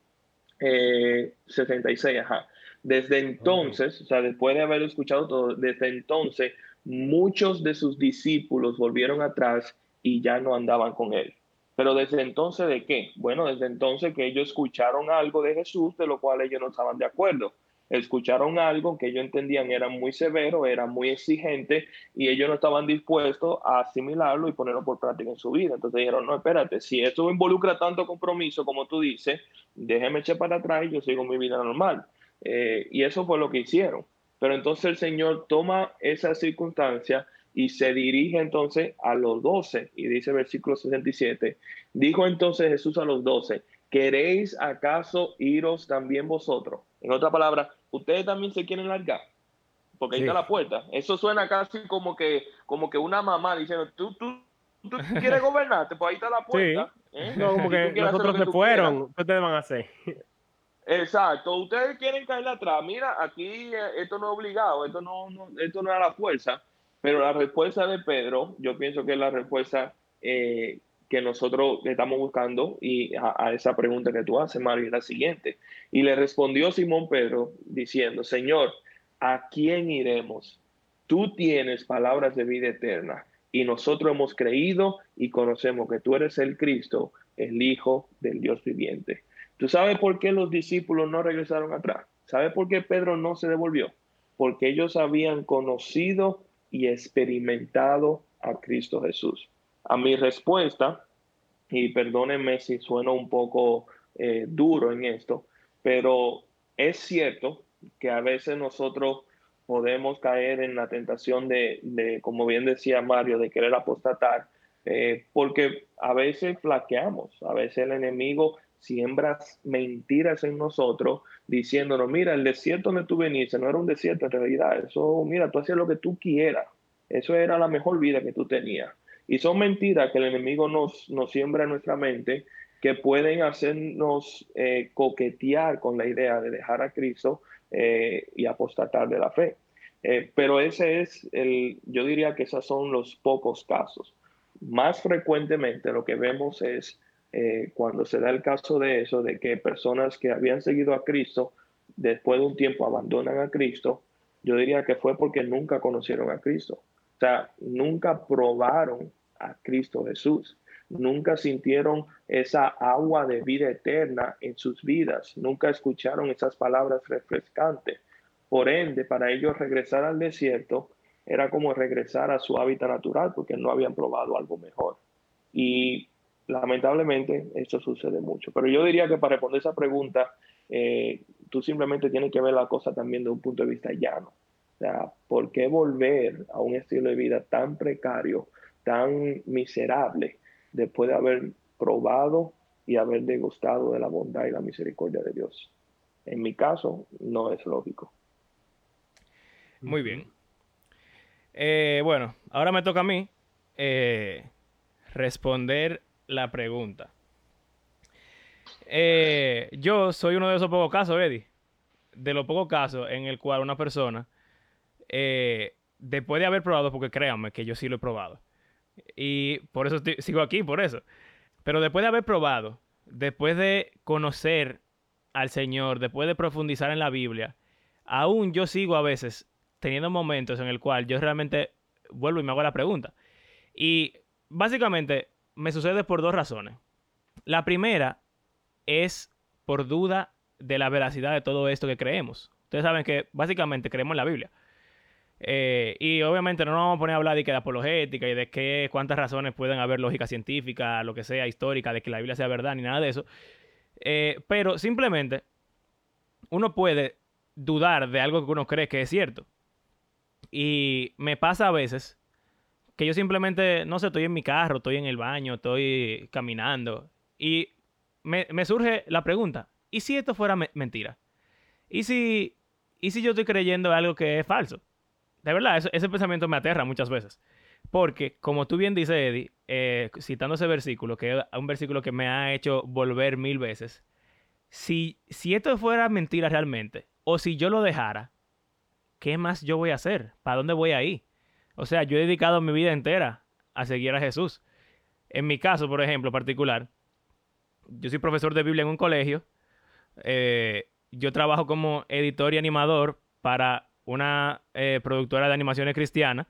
eh, 66, ajá. Desde entonces, o sea, después de haber escuchado todo, desde entonces muchos de sus discípulos volvieron atrás y ya no andaban con él. Pero desde entonces, ¿de qué? Bueno, desde entonces que ellos escucharon algo de Jesús, de lo cual ellos no estaban de acuerdo. Escucharon algo que ellos entendían era muy severo, era muy exigente, y ellos no estaban dispuestos a asimilarlo y ponerlo por práctica en su vida. Entonces dijeron, no, espérate, si esto involucra tanto compromiso como tú dices, déjeme echar para atrás y yo sigo mi vida normal. Eh, y eso fue lo que hicieron. Pero entonces el Señor toma esa circunstancia y se dirige entonces a los doce. Y dice versículo 67, dijo entonces Jesús a los doce, ¿queréis acaso iros también vosotros? En otra palabra, ustedes también se quieren largar. Porque ahí está la puerta. Eso suena casi como que, como que una mamá diciendo, tú, tú, tú quieres gobernarte, pues ahí está la puerta.
¿eh? No, como que nosotros se fueron, ¿qué ustedes van a hacer?
Exacto, ustedes quieren caer atrás. Mira, aquí eh, esto no es obligado, esto no, esto no es a la fuerza, pero la respuesta de Pedro, yo pienso que es la respuesta eh, que nosotros estamos buscando y a, esa pregunta que tú haces, Mario, es la siguiente. Y le respondió Simón Pedro diciendo, Señor, ¿a quién iremos? Tú tienes palabras de vida eterna y nosotros hemos creído y conocemos que tú eres el Cristo, el Hijo del Dios viviente. ¿Tú sabes por qué los discípulos no regresaron atrás? ¿Sabes por qué Pedro no se devolvió? Porque ellos habían conocido y experimentado a Cristo Jesús. A mi respuesta, y perdónenme si sueno un poco eh, duro en esto, pero es cierto que a veces nosotros podemos caer en la tentación de, como bien decía Mario, de querer apostatar, eh, porque a veces flaqueamos, a veces el enemigo siembra mentiras en nosotros diciéndonos, mira, el desierto donde tú veniste no era un desierto en realidad, eso, mira, tú hacías lo que tú quieras, eso era la mejor vida que tú tenías. Y son mentiras que el enemigo nos, nos siembra en nuestra mente que pueden hacernos eh, coquetear con la idea de dejar a Cristo eh, y apostatar de la fe. Eh, pero ese es el, yo diría que esos son los pocos casos. Más frecuentemente lo que vemos es cuando se da el caso de eso, de que personas que habían seguido a Cristo, después de un tiempo abandonan a Cristo, yo diría que fue porque nunca conocieron a Cristo. O sea, nunca probaron a Cristo Jesús nunca sintieron esa agua de vida eterna en sus vidas, nunca escucharon esas palabras refrescantes. Por ende, para ellos regresar al desierto era como regresar a su hábitat natural porque no habían probado algo mejor. Y lamentablemente eso sucede mucho. Pero yo diría que para responder esa pregunta, eh, tú simplemente tienes que ver la cosa también de un punto de vista llano. O sea, ¿por qué volver a un estilo de vida tan precario, tan miserable, después de haber probado y haber degustado de la bondad y la misericordia de Dios. En mi caso, no es lógico.
Muy bien. Eh, bueno, ahora me toca a mí eh, responder la pregunta. Eh, yo soy uno de esos pocos casos, Eddie, de los pocos casos en el cual una persona, después de haber probado, porque créanme que yo sí lo he probado, y por eso sigo aquí, por eso. Pero después de haber probado, después de conocer al Señor, después de profundizar en la Biblia, aún yo sigo a veces teniendo momentos en el cual yo realmente vuelvo y me hago la pregunta. Y básicamente me sucede por dos razones. La primera es por duda de la veracidad de todo esto que creemos. Ustedes saben que básicamente creemos en la Biblia. Eh, y obviamente no nos vamos a poner a hablar de, que de apologética y de qué, cuántas razones pueden haber lógica científica, lo que sea, histórica, de que la Biblia sea verdad, ni nada de eso. Eh, pero simplemente uno puede dudar de algo que uno cree que es cierto. Y me pasa a veces que yo simplemente, no sé, estoy en mi carro, estoy en el baño, estoy caminando. Y me, surge la pregunta, ¿y si esto fuera mentira? ¿Y si, ¿Y si yo estoy creyendo algo que es falso? De verdad, ese pensamiento me aterra muchas veces. Porque, como tú bien dices, Eddie, eh, citando ese versículo, que es un versículo que me ha hecho volver mil veces, si, si esto fuera mentira realmente, o si yo lo dejara, ¿qué más yo voy a hacer? ¿Para dónde voy a ir? O sea, yo he dedicado mi vida entera a seguir a Jesús. En mi caso, por ejemplo, particular, yo soy profesor de Biblia en un colegio. Eh, yo trabajo como editor y animador para una eh, productora de animaciones cristiana.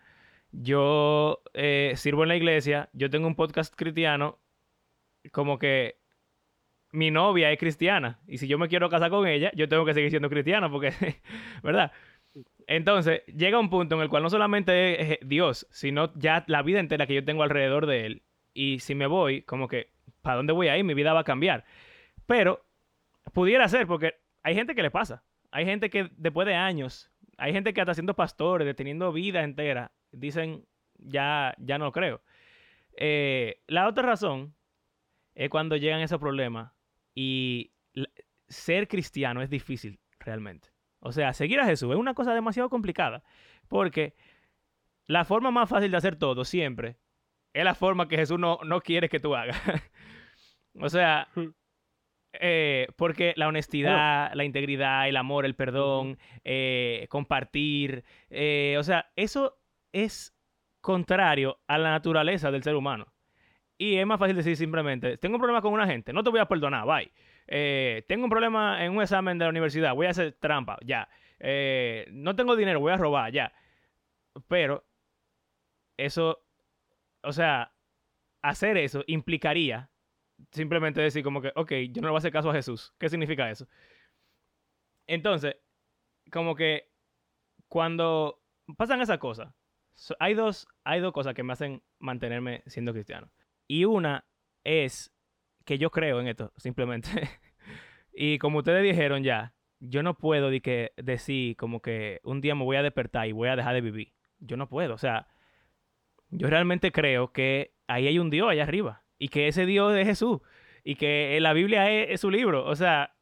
Yo eh, sirvo en la iglesia, yo tengo un podcast cristiano, como que mi novia es cristiana y si yo me quiero casar con ella, yo tengo que seguir siendo cristiano porque, ¿verdad? Entonces, llega un punto en el cual no solamente es Dios, sino ya la vida entera que yo tengo alrededor de Él. Y si me voy, como que, ¿para dónde voy a ir? Mi vida va a cambiar. Pero, pudiera ser, porque hay gente que le pasa. Hay gente que después de años hay gente que hasta siendo pastores, deteniendo vida entera, dicen, ya, ya no creo. Eh, la otra razón es cuando llegan esos problemas y ser cristiano es difícil realmente. O sea, seguir a Jesús es una cosa demasiado complicada porque la forma más fácil de hacer todo siempre es la forma que Jesús no, no quiere que tú hagas. o sea, hmm. Eh, porque la honestidad, la integridad, el amor, el perdón, eh, compartir, eh, o sea, eso es contrario a la naturaleza del ser humano. Y es más fácil decir simplemente, tengo un problema con una gente, no te voy a perdonar, bye. tengo un problema en un examen de la universidad, voy a hacer trampa, ya. no tengo dinero, voy a robar, ya. Pero eso, o sea, hacer eso implicaría simplemente decir como que, ok, yo no le voy a hacer caso a Jesús. ¿Qué significa eso? Entonces, como que cuando pasan esas cosas, hay, dos, hay dos cosas que me hacen mantenerme siendo cristiano. Y una es que yo creo en esto, simplemente. y como ustedes dijeron ya, yo no puedo de que, decir como que un día me voy a despertar y voy a dejar de vivir. Yo no puedo. O sea, yo realmente creo que ahí hay un Dios allá arriba y que ese Dios es Jesús y que la Biblia es, su libro. O sea,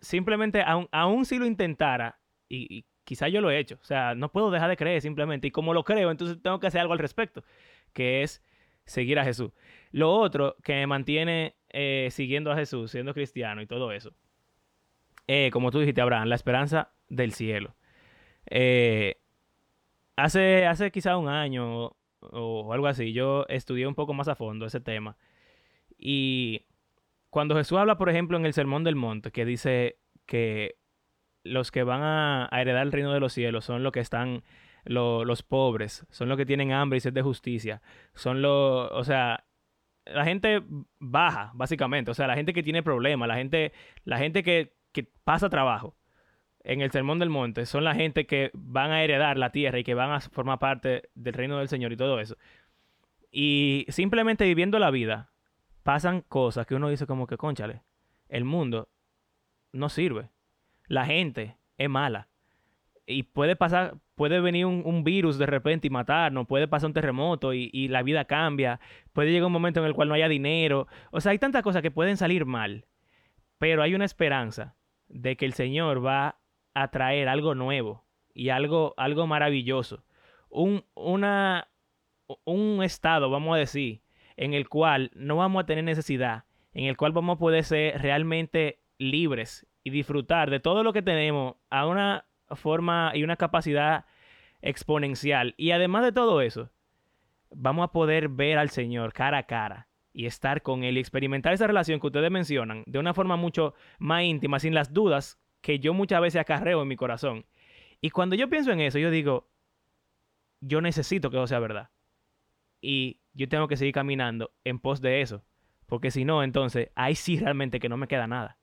simplemente, aun, si lo intentara, y, y quizá yo lo he hecho, o sea, no puedo dejar de creer simplemente. Y como lo creo, entonces tengo que hacer algo al respecto, que es seguir a Jesús. Lo otro que me mantiene eh, siguiendo a Jesús, siendo cristiano y todo eso, eh, como tú dijiste, Abraham, la esperanza del cielo. Eh, hace, hace quizá un año o algo así, yo estudié un poco más a fondo ese tema. Y cuando Jesús habla, por ejemplo, en el Sermón del Monte, que dice que los que van a, heredar el reino de los cielos son los que están, los pobres, son los que tienen hambre y sed de justicia, son los, o sea, la gente baja, básicamente, o sea, la gente que tiene problemas, la gente, la gente que, que pasa trabajo en el Sermón del Monte, son la gente que van a heredar la tierra y que van a formar parte del reino del Señor y todo eso. Y simplemente viviendo la vida, pasan cosas que uno dice como que, conchale, el mundo no sirve. La gente es mala. Y puede pasar, puede venir un, virus de repente y matarnos, puede pasar un terremoto y, y, la vida cambia, puede llegar un momento en el cual no haya dinero. O sea, hay tantas cosas que pueden salir mal, pero hay una esperanza de que el Señor va a traer algo nuevo y algo, algo maravilloso. Un, una, un estado, vamos a decir, en el cual no vamos a tener necesidad, en el cual vamos a poder ser realmente libres y disfrutar de todo lo que tenemos a una forma y una capacidad exponencial. Y además de todo eso, vamos a poder ver al Señor cara a cara y estar con Él y experimentar esa relación que ustedes mencionan de una forma mucho más íntima, sin las dudas que yo muchas veces acarreo en mi corazón. Y cuando yo pienso en eso, yo digo, yo necesito que eso sea verdad. Y yo tengo que seguir caminando en pos de eso. Porque si no, entonces ahí sí realmente que no me queda nada.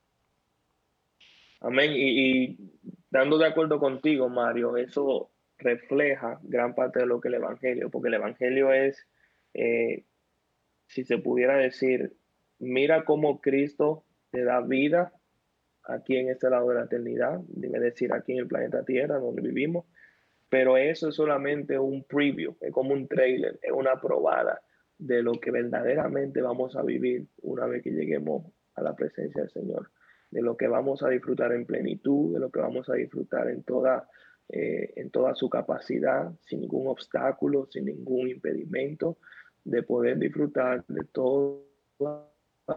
Amén. Y, dando de acuerdo contigo, Mario, eso refleja gran parte de lo que el Evangelio, porque el Evangelio es, eh, si se pudiera decir, mira cómo Cristo te da vida aquí en este lado de la eternidad, dime decir aquí en el planeta Tierra donde vivimos, pero eso es solamente un preview, es como un trailer, es una probada de lo que verdaderamente vamos a vivir una vez que lleguemos a la presencia del Señor, de lo que vamos a disfrutar en plenitud, de lo que vamos a disfrutar en toda, eh, en toda su capacidad, sin ningún obstáculo, sin ningún impedimento, de poder disfrutar de todas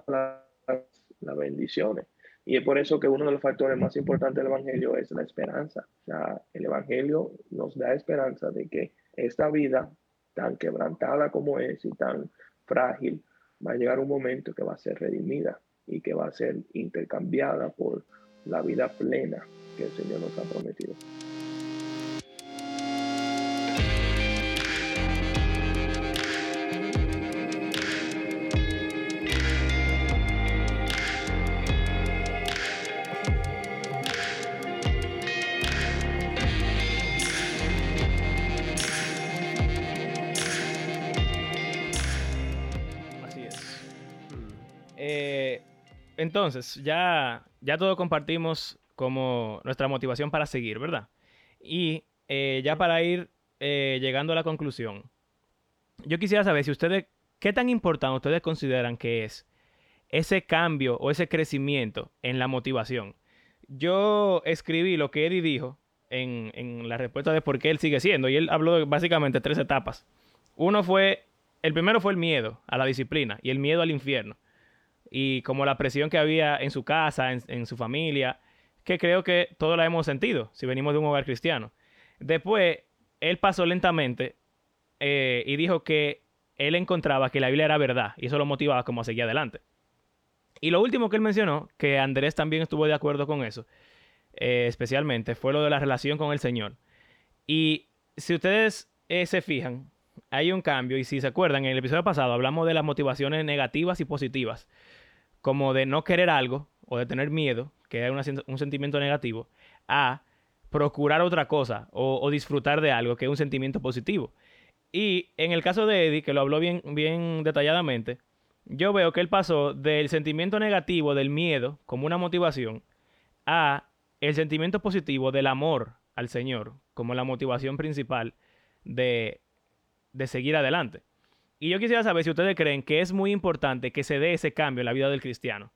las bendiciones y es por eso que uno de los factores más importantes del Evangelio es la esperanza. O sea, el Evangelio nos da esperanza de que esta vida, tan quebrantada como es y tan frágil, va a llegar un momento que va a ser redimida y que va a ser intercambiada por la vida plena que el Señor nos ha prometido.
Entonces, ya, ya todo compartimos como nuestra motivación para seguir, ¿verdad? Y eh, ya para ir eh, llegando a la conclusión, yo quisiera saber si ustedes, ¿qué tan importante ustedes consideran que es ese cambio o ese crecimiento en la motivación? Yo escribí lo que Eddie dijo en, en la respuesta de por qué él sigue siendo, y él habló de básicamente tres etapas. Uno fue, el primero fue el miedo a la disciplina y el miedo al infierno y como la presión que había en su casa, en, su familia, que creo que todos la hemos sentido si venimos de un hogar cristiano. Después, él pasó lentamente eh, y dijo que él encontraba que la Biblia era verdad y eso lo motivaba como a seguir adelante. Y lo último que él mencionó, que Andrés también estuvo de acuerdo con eso, eh, especialmente, fue lo de la relación con el Señor. Y si ustedes eh, se fijan, hay un cambio y si se acuerdan, en el episodio pasado hablamos de las motivaciones negativas y positivas como de no querer algo o de tener miedo, que es un sentimiento negativo, a procurar otra cosa o, disfrutar de algo, que es un sentimiento positivo. Y en el caso de Eddie, que lo habló bien, bien detalladamente, yo veo que él pasó del sentimiento negativo, del miedo, como una motivación, a el sentimiento positivo del amor al Señor como la motivación principal de, de seguir adelante. Y yo quisiera saber si ustedes creen que es muy importante que se dé ese cambio en la vida del cristiano.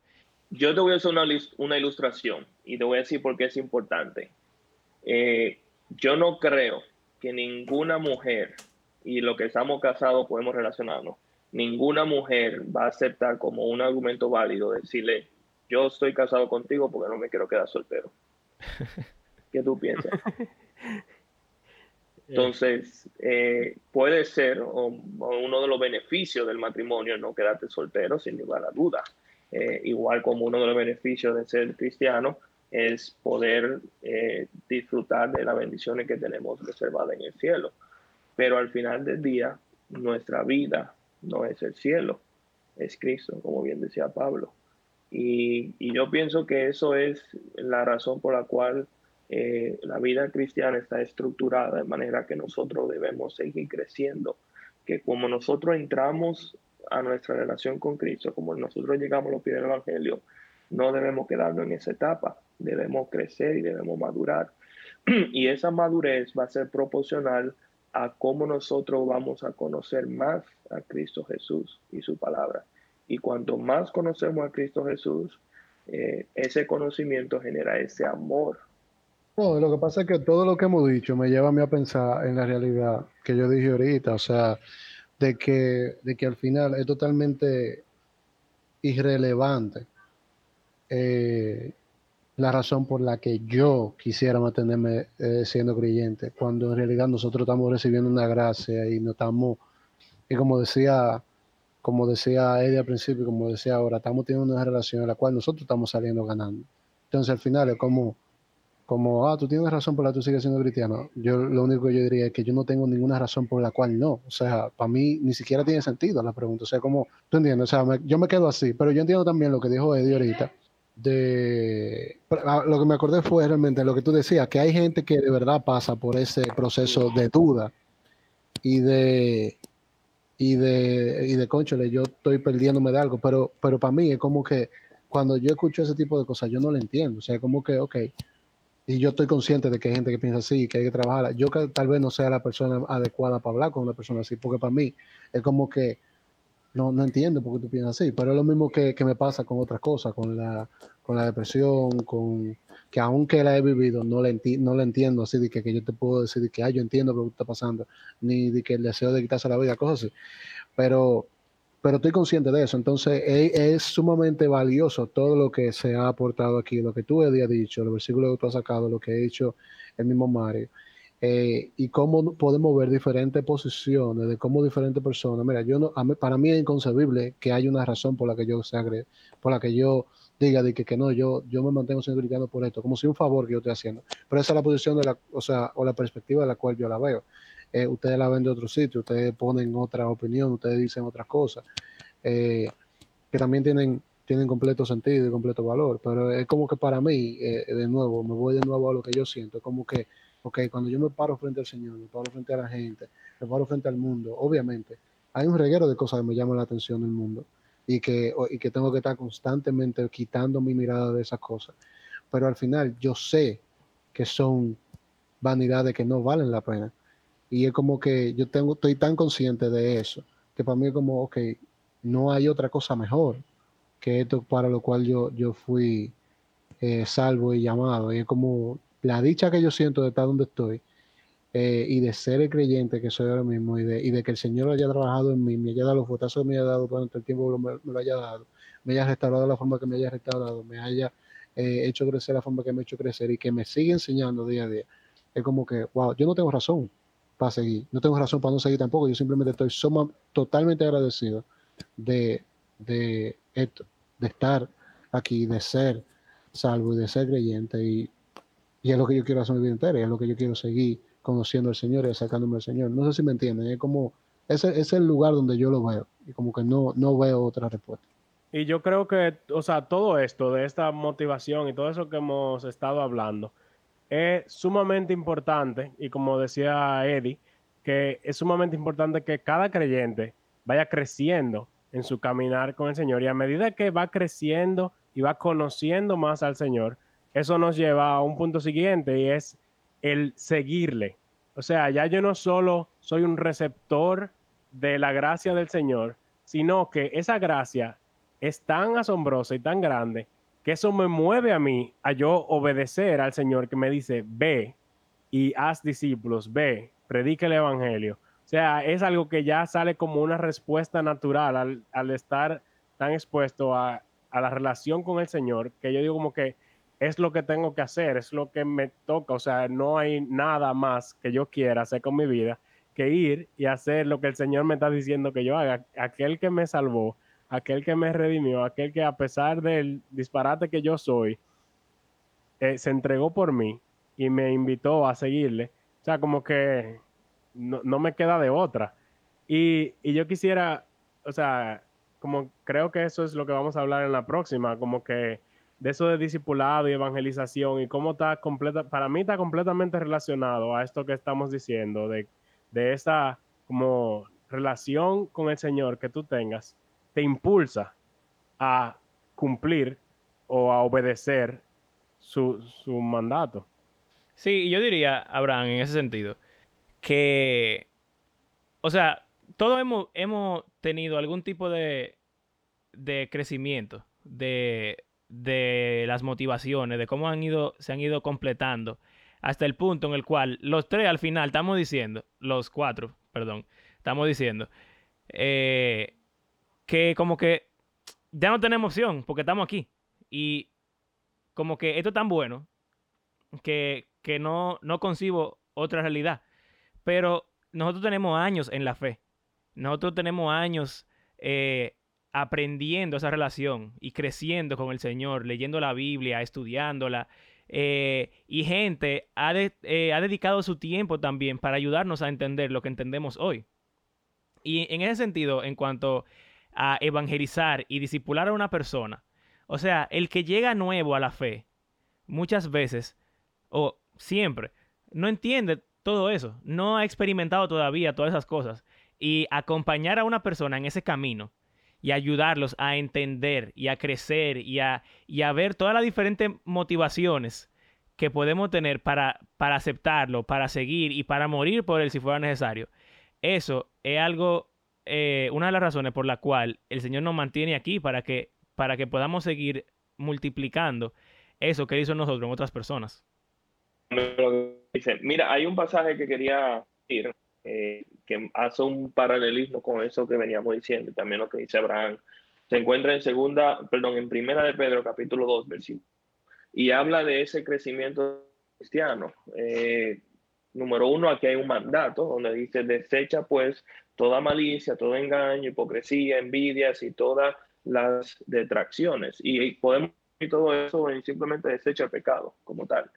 Yo te voy a hacer una, una ilustración y te voy a decir por qué es importante. Eh, yo no creo que ninguna mujer, y lo que estamos casados podemos relacionarnos, ninguna mujer va a aceptar como un argumento válido decirle, yo estoy casado contigo porque no me quiero quedar soltero. ¿Qué tú piensas? Entonces, eh, puede ser uno de los beneficios del matrimonio no quedarte soltero, sin lugar a duda. Eh, igual como uno de los beneficios de ser cristiano es poder eh, disfrutar de las bendiciones que tenemos reservadas en el cielo. Pero al final del día, nuestra vida no es el cielo, es Cristo, como bien decía Pablo. Y, y yo pienso que eso es la razón por la cual eh, la vida cristiana está estructurada de manera que nosotros debemos seguir creciendo, que como nosotros entramos a nuestra relación con Cristo, como nosotros llegamos a los pies del Evangelio, no debemos quedarnos en esa etapa, debemos crecer y debemos madurar. Y esa madurez va a ser proporcional a cómo nosotros vamos a conocer más a Cristo Jesús y su palabra. Y cuanto más conocemos a Cristo Jesús, eh, ese conocimiento genera ese amor
no, lo que pasa es que todo lo que hemos dicho me lleva a mí a pensar en la realidad que yo dije ahorita, o sea, de que, de que al final es totalmente irrelevante eh, la razón por la que yo quisiera mantenerme eh, siendo creyente, cuando en realidad nosotros estamos recibiendo una gracia y no estamos, y como decía, como decía Eddie al principio, como decía ahora, estamos teniendo una relación en la cual nosotros estamos saliendo ganando. Entonces al final es como como, ah, tú tienes razón por la que tú sigues siendo cristiano. Yo lo único que yo diría es que yo no tengo ninguna razón por la cual no. O sea, para mí ni siquiera tiene sentido la pregunta. O sea, como, tú entiendes, o sea, yo me quedo así, pero yo entiendo también lo que dijo Eddie ahorita. De ah, lo que me acordé fue realmente lo que tú decías, que hay gente que de verdad pasa por ese proceso de duda y de y de y de conchole, yo estoy perdiéndome de algo, pero pero para mí es como que cuando yo escucho ese tipo de cosas, yo no lo entiendo. O sea, como que, ok, y yo estoy consciente de que hay gente que piensa así, que hay que trabajar. Yo tal vez no sea la persona adecuada para hablar con una persona así, porque para mí es como que no, no entiendo por qué tú piensas así, pero es lo mismo que, que me pasa con otras cosas, con la, con la depresión, con que aunque la he vivido, no la, enti no la entiendo así de que, que, yo te puedo decir que ah, yo entiendo lo que está pasando, ni de que el deseo de quitarse la vida, cosas así. Pero pero estoy consciente de eso. Entonces, es, sumamente valioso todo lo que se ha aportado aquí, lo que tú habías dicho, los versículos que tú has sacado, lo que ha dicho el mismo Mario, eh, y cómo podemos ver diferentes posiciones de cómo diferentes personas. Mira, yo no, para mí es inconcebible que haya una razón por la que yo sea, por la que yo diga de que, que no, yo, yo me mantengo siendo cristiano por esto, como si un favor que yo estoy haciendo. Pero esa es la posición de la, o sea, o la perspectiva de la cual yo la veo. Eh, ustedes la ven de otro sitio, ustedes ponen otra opinión, ustedes dicen otras cosas, eh, que también tienen, tienen completo sentido y completo valor, pero es como que para mí, eh, de nuevo, me voy de nuevo a lo que yo siento, es como que, ok, cuando yo me paro frente al Señor, me paro frente a la gente, me paro frente al mundo, obviamente, hay un reguero de cosas que me llaman la atención del mundo y que, y que tengo que estar constantemente quitando mi mirada de esas cosas, pero al final yo sé que son vanidades que no valen la pena y es como que yo tengo, estoy tan consciente de eso, que para mí es como, ok, no hay otra cosa mejor que esto para lo cual yo, yo fui eh, salvo y llamado. Y es como la dicha que yo siento de estar donde estoy eh, y de ser el creyente que soy ahora mismo y de, y de que el Señor haya trabajado en mí, me haya dado los fotazos que me haya dado durante el tiempo me, me, lo haya dado, me haya restaurado la forma que me haya restaurado, me haya eh, hecho crecer la forma que me ha hecho crecer y que me sigue enseñando día a día. Es como que, wow, yo no tengo razón para seguir. No tengo razón para no seguir tampoco. Yo simplemente estoy suma, totalmente agradecido de, de esto, de estar aquí, de ser salvo y de ser creyente. Y, y es lo que yo quiero hacer mi vida entera. Y es lo que yo quiero seguir conociendo al Señor y acercándome al Señor. No sé si me entienden. Es como, ese, es el lugar donde yo lo veo. Y como que no, no veo otra respuesta.
Y yo creo que, o sea, todo esto de esta motivación y todo eso que hemos estado hablando, es sumamente importante, y como decía Eddie, que es sumamente importante que cada creyente vaya creciendo en su caminar con el Señor y a medida que va creciendo y va conociendo más al Señor, eso nos lleva a un punto siguiente y es el seguirle. O sea, ya yo no solo soy un receptor de la gracia del Señor, sino que esa gracia es tan asombrosa y tan grande que eso me mueve a mí a yo obedecer al Señor que me dice, ve y haz discípulos, ve, predica el Evangelio. O sea, es algo que ya sale como una respuesta natural al, estar tan expuesto a, a la relación con el Señor, que yo digo como que es lo que tengo que hacer, es lo que me toca, o sea, no hay nada más que yo quiera hacer con mi vida que ir y hacer lo que el Señor me está diciendo que yo haga. Aquel que me salvó, aquel que me redimió, aquel que a pesar del disparate que yo soy, eh, se entregó por mí y me invitó a seguirle. O sea, como que no, me queda de otra. Y, y, yo quisiera, o sea, como creo que eso es lo que vamos a hablar en la próxima, como que de eso de discipulado y evangelización y cómo está completa, para mí está completamente relacionado a esto que estamos diciendo, de, de esa como relación con el Señor que tú tengas, te impulsa a cumplir o a obedecer su, su mandato.
Sí, yo diría, Abraham, en ese sentido, que, o sea, todos hemos, hemos tenido algún tipo de, de crecimiento, de, de las motivaciones, de cómo han ido, se han ido completando, hasta el punto en el cual los tres al final estamos diciendo, los cuatro, perdón, estamos diciendo, eh, que como que ya no tenemos opción porque estamos aquí. Y como que esto es tan bueno que, que no, no concibo otra realidad. Pero nosotros tenemos años en la fe. Nosotros tenemos años eh, aprendiendo esa relación y creciendo con el Señor, leyendo la Biblia, estudiándola. Eh, y gente ha, eh, ha, dedicado su tiempo también para ayudarnos a entender lo que entendemos hoy. Y en ese sentido, en cuanto a evangelizar y disipular a una persona, o sea, el que llega nuevo a la fe, muchas veces, o siempre, no entiende todo eso, no ha experimentado todavía todas esas cosas. Y acompañar a una persona en ese camino, y ayudarlos a entender y a crecer y a, y a ver todas las diferentes motivaciones que podemos tener para, para aceptarlo, para seguir y para morir por él si fuera necesario. Eso es algo, eh, una de las razones por la cual el Señor nos mantiene aquí para que, para que podamos seguir multiplicando eso que hizo nosotros en otras personas.
Mira, hay un pasaje que quería ir eh, que hace un paralelismo con eso que veníamos diciendo, también lo que dice Abraham. Se encuentra en segunda, perdón, en primera de Pedro, capítulo 2, versículo. Y habla de ese crecimiento cristiano. Eh, número uno, aquí hay un mandato donde dice, desecha pues toda malicia, todo engaño, hipocresía, envidias y todas las detracciones. Y podemos decir todo eso y simplemente desecha pecado como tal.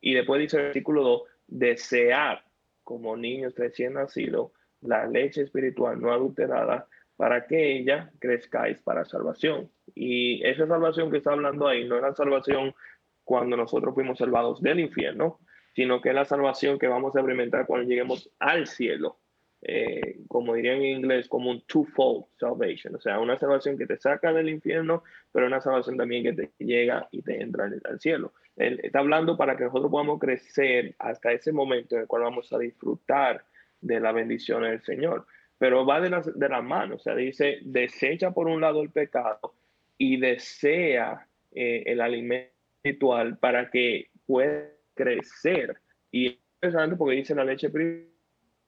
Y después dice el versículo 2, desear como niños recién nacidos la leche espiritual no adulterada para que ella crezcáis para salvación. Y esa salvación que está hablando ahí no es la salvación cuando nosotros fuimos salvados del infierno, sino que es la salvación que vamos a experimentar cuando lleguemos al cielo. Eh, como dirían en inglés, como un twofold salvation, o sea, una salvación que te saca del infierno, pero una salvación también que te llega y te entra al cielo. Él está hablando para que nosotros podamos crecer hasta ese momento en el cual vamos a disfrutar de la bendición del Señor. Pero va de la, de la mano, o sea, dice, desecha por un lado el pecado y desea eh, el alimento espiritual para que pueda crecer. Y es interesante porque dice la leche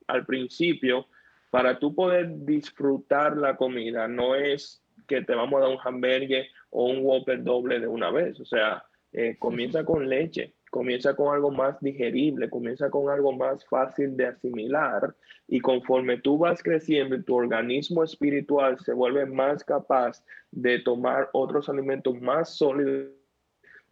al principio, para tú poder disfrutar la comida, no es que te vamos a dar un hamburger o un Whopper doble de una vez. O sea, eh, comienza con leche, comienza con algo más digerible, comienza con algo más fácil de asimilar y conforme tú vas creciendo, tu organismo espiritual se vuelve más capaz de tomar otros alimentos más sólidos,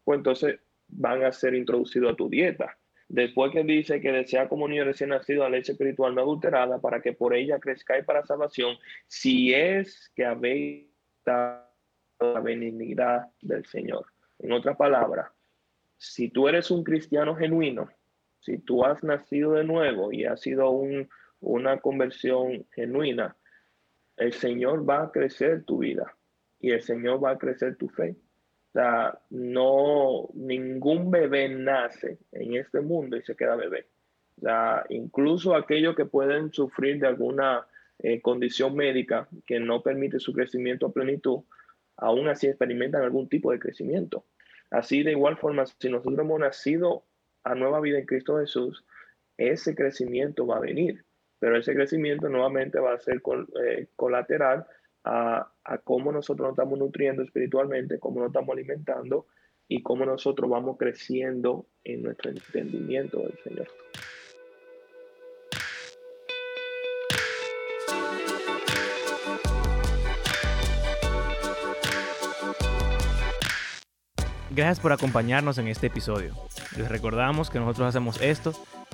pues entonces van a ser introducidos a tu dieta. Después que dice que desea como niño recién nacido a leche espiritual no adulterada para que por ella crezca y para salvación, si es que habéis la benignidad del Señor. En otras palabras, si tú eres un cristiano genuino, si tú has nacido de nuevo y ha sido una conversión genuina, el Señor va a crecer tu vida y el Señor va a crecer tu fe. Sea, no, ningún bebé nace en este mundo y se queda bebé. O sea, incluso aquellos que pueden sufrir de alguna eh, condición médica que no permite su crecimiento a plenitud, aún así experimentan algún tipo de crecimiento. Así de igual forma, si nosotros hemos nacido a nueva vida en Cristo Jesús, ese crecimiento va a venir, pero ese crecimiento nuevamente va a ser eh, colateral a, a, cómo nosotros nos estamos nutriendo espiritualmente, cómo nos estamos alimentando y cómo nosotros vamos creciendo en nuestro entendimiento del Señor.
Gracias por acompañarnos en este episodio. Les recordamos que nosotros hacemos esto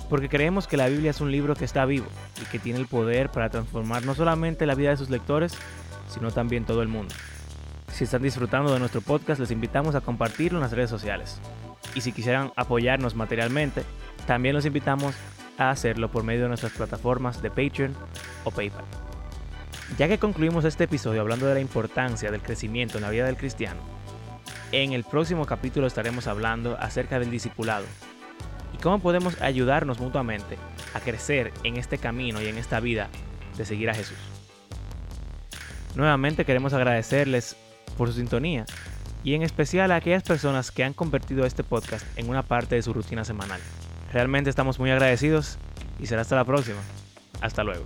porque creemos que la Biblia es un libro que está vivo y que tiene el poder para transformar no solamente la vida de sus lectores, sino también todo el mundo. Si están disfrutando de nuestro podcast, les invitamos a compartirlo en las redes sociales. Y si quisieran apoyarnos materialmente, también los invitamos a hacerlo por medio de nuestras plataformas de Patreon o PayPal. Ya que concluimos este episodio hablando de la importancia del crecimiento en la vida del cristiano, en el próximo capítulo estaremos hablando acerca del discipulado y cómo podemos ayudarnos mutuamente a crecer en este camino y en esta vida de seguir a Jesús. Nuevamente queremos agradecerles por su sintonía y en especial a aquellas personas que han convertido este podcast en una parte de su rutina semanal. Realmente estamos muy agradecidos y será hasta la próxima. Hasta luego.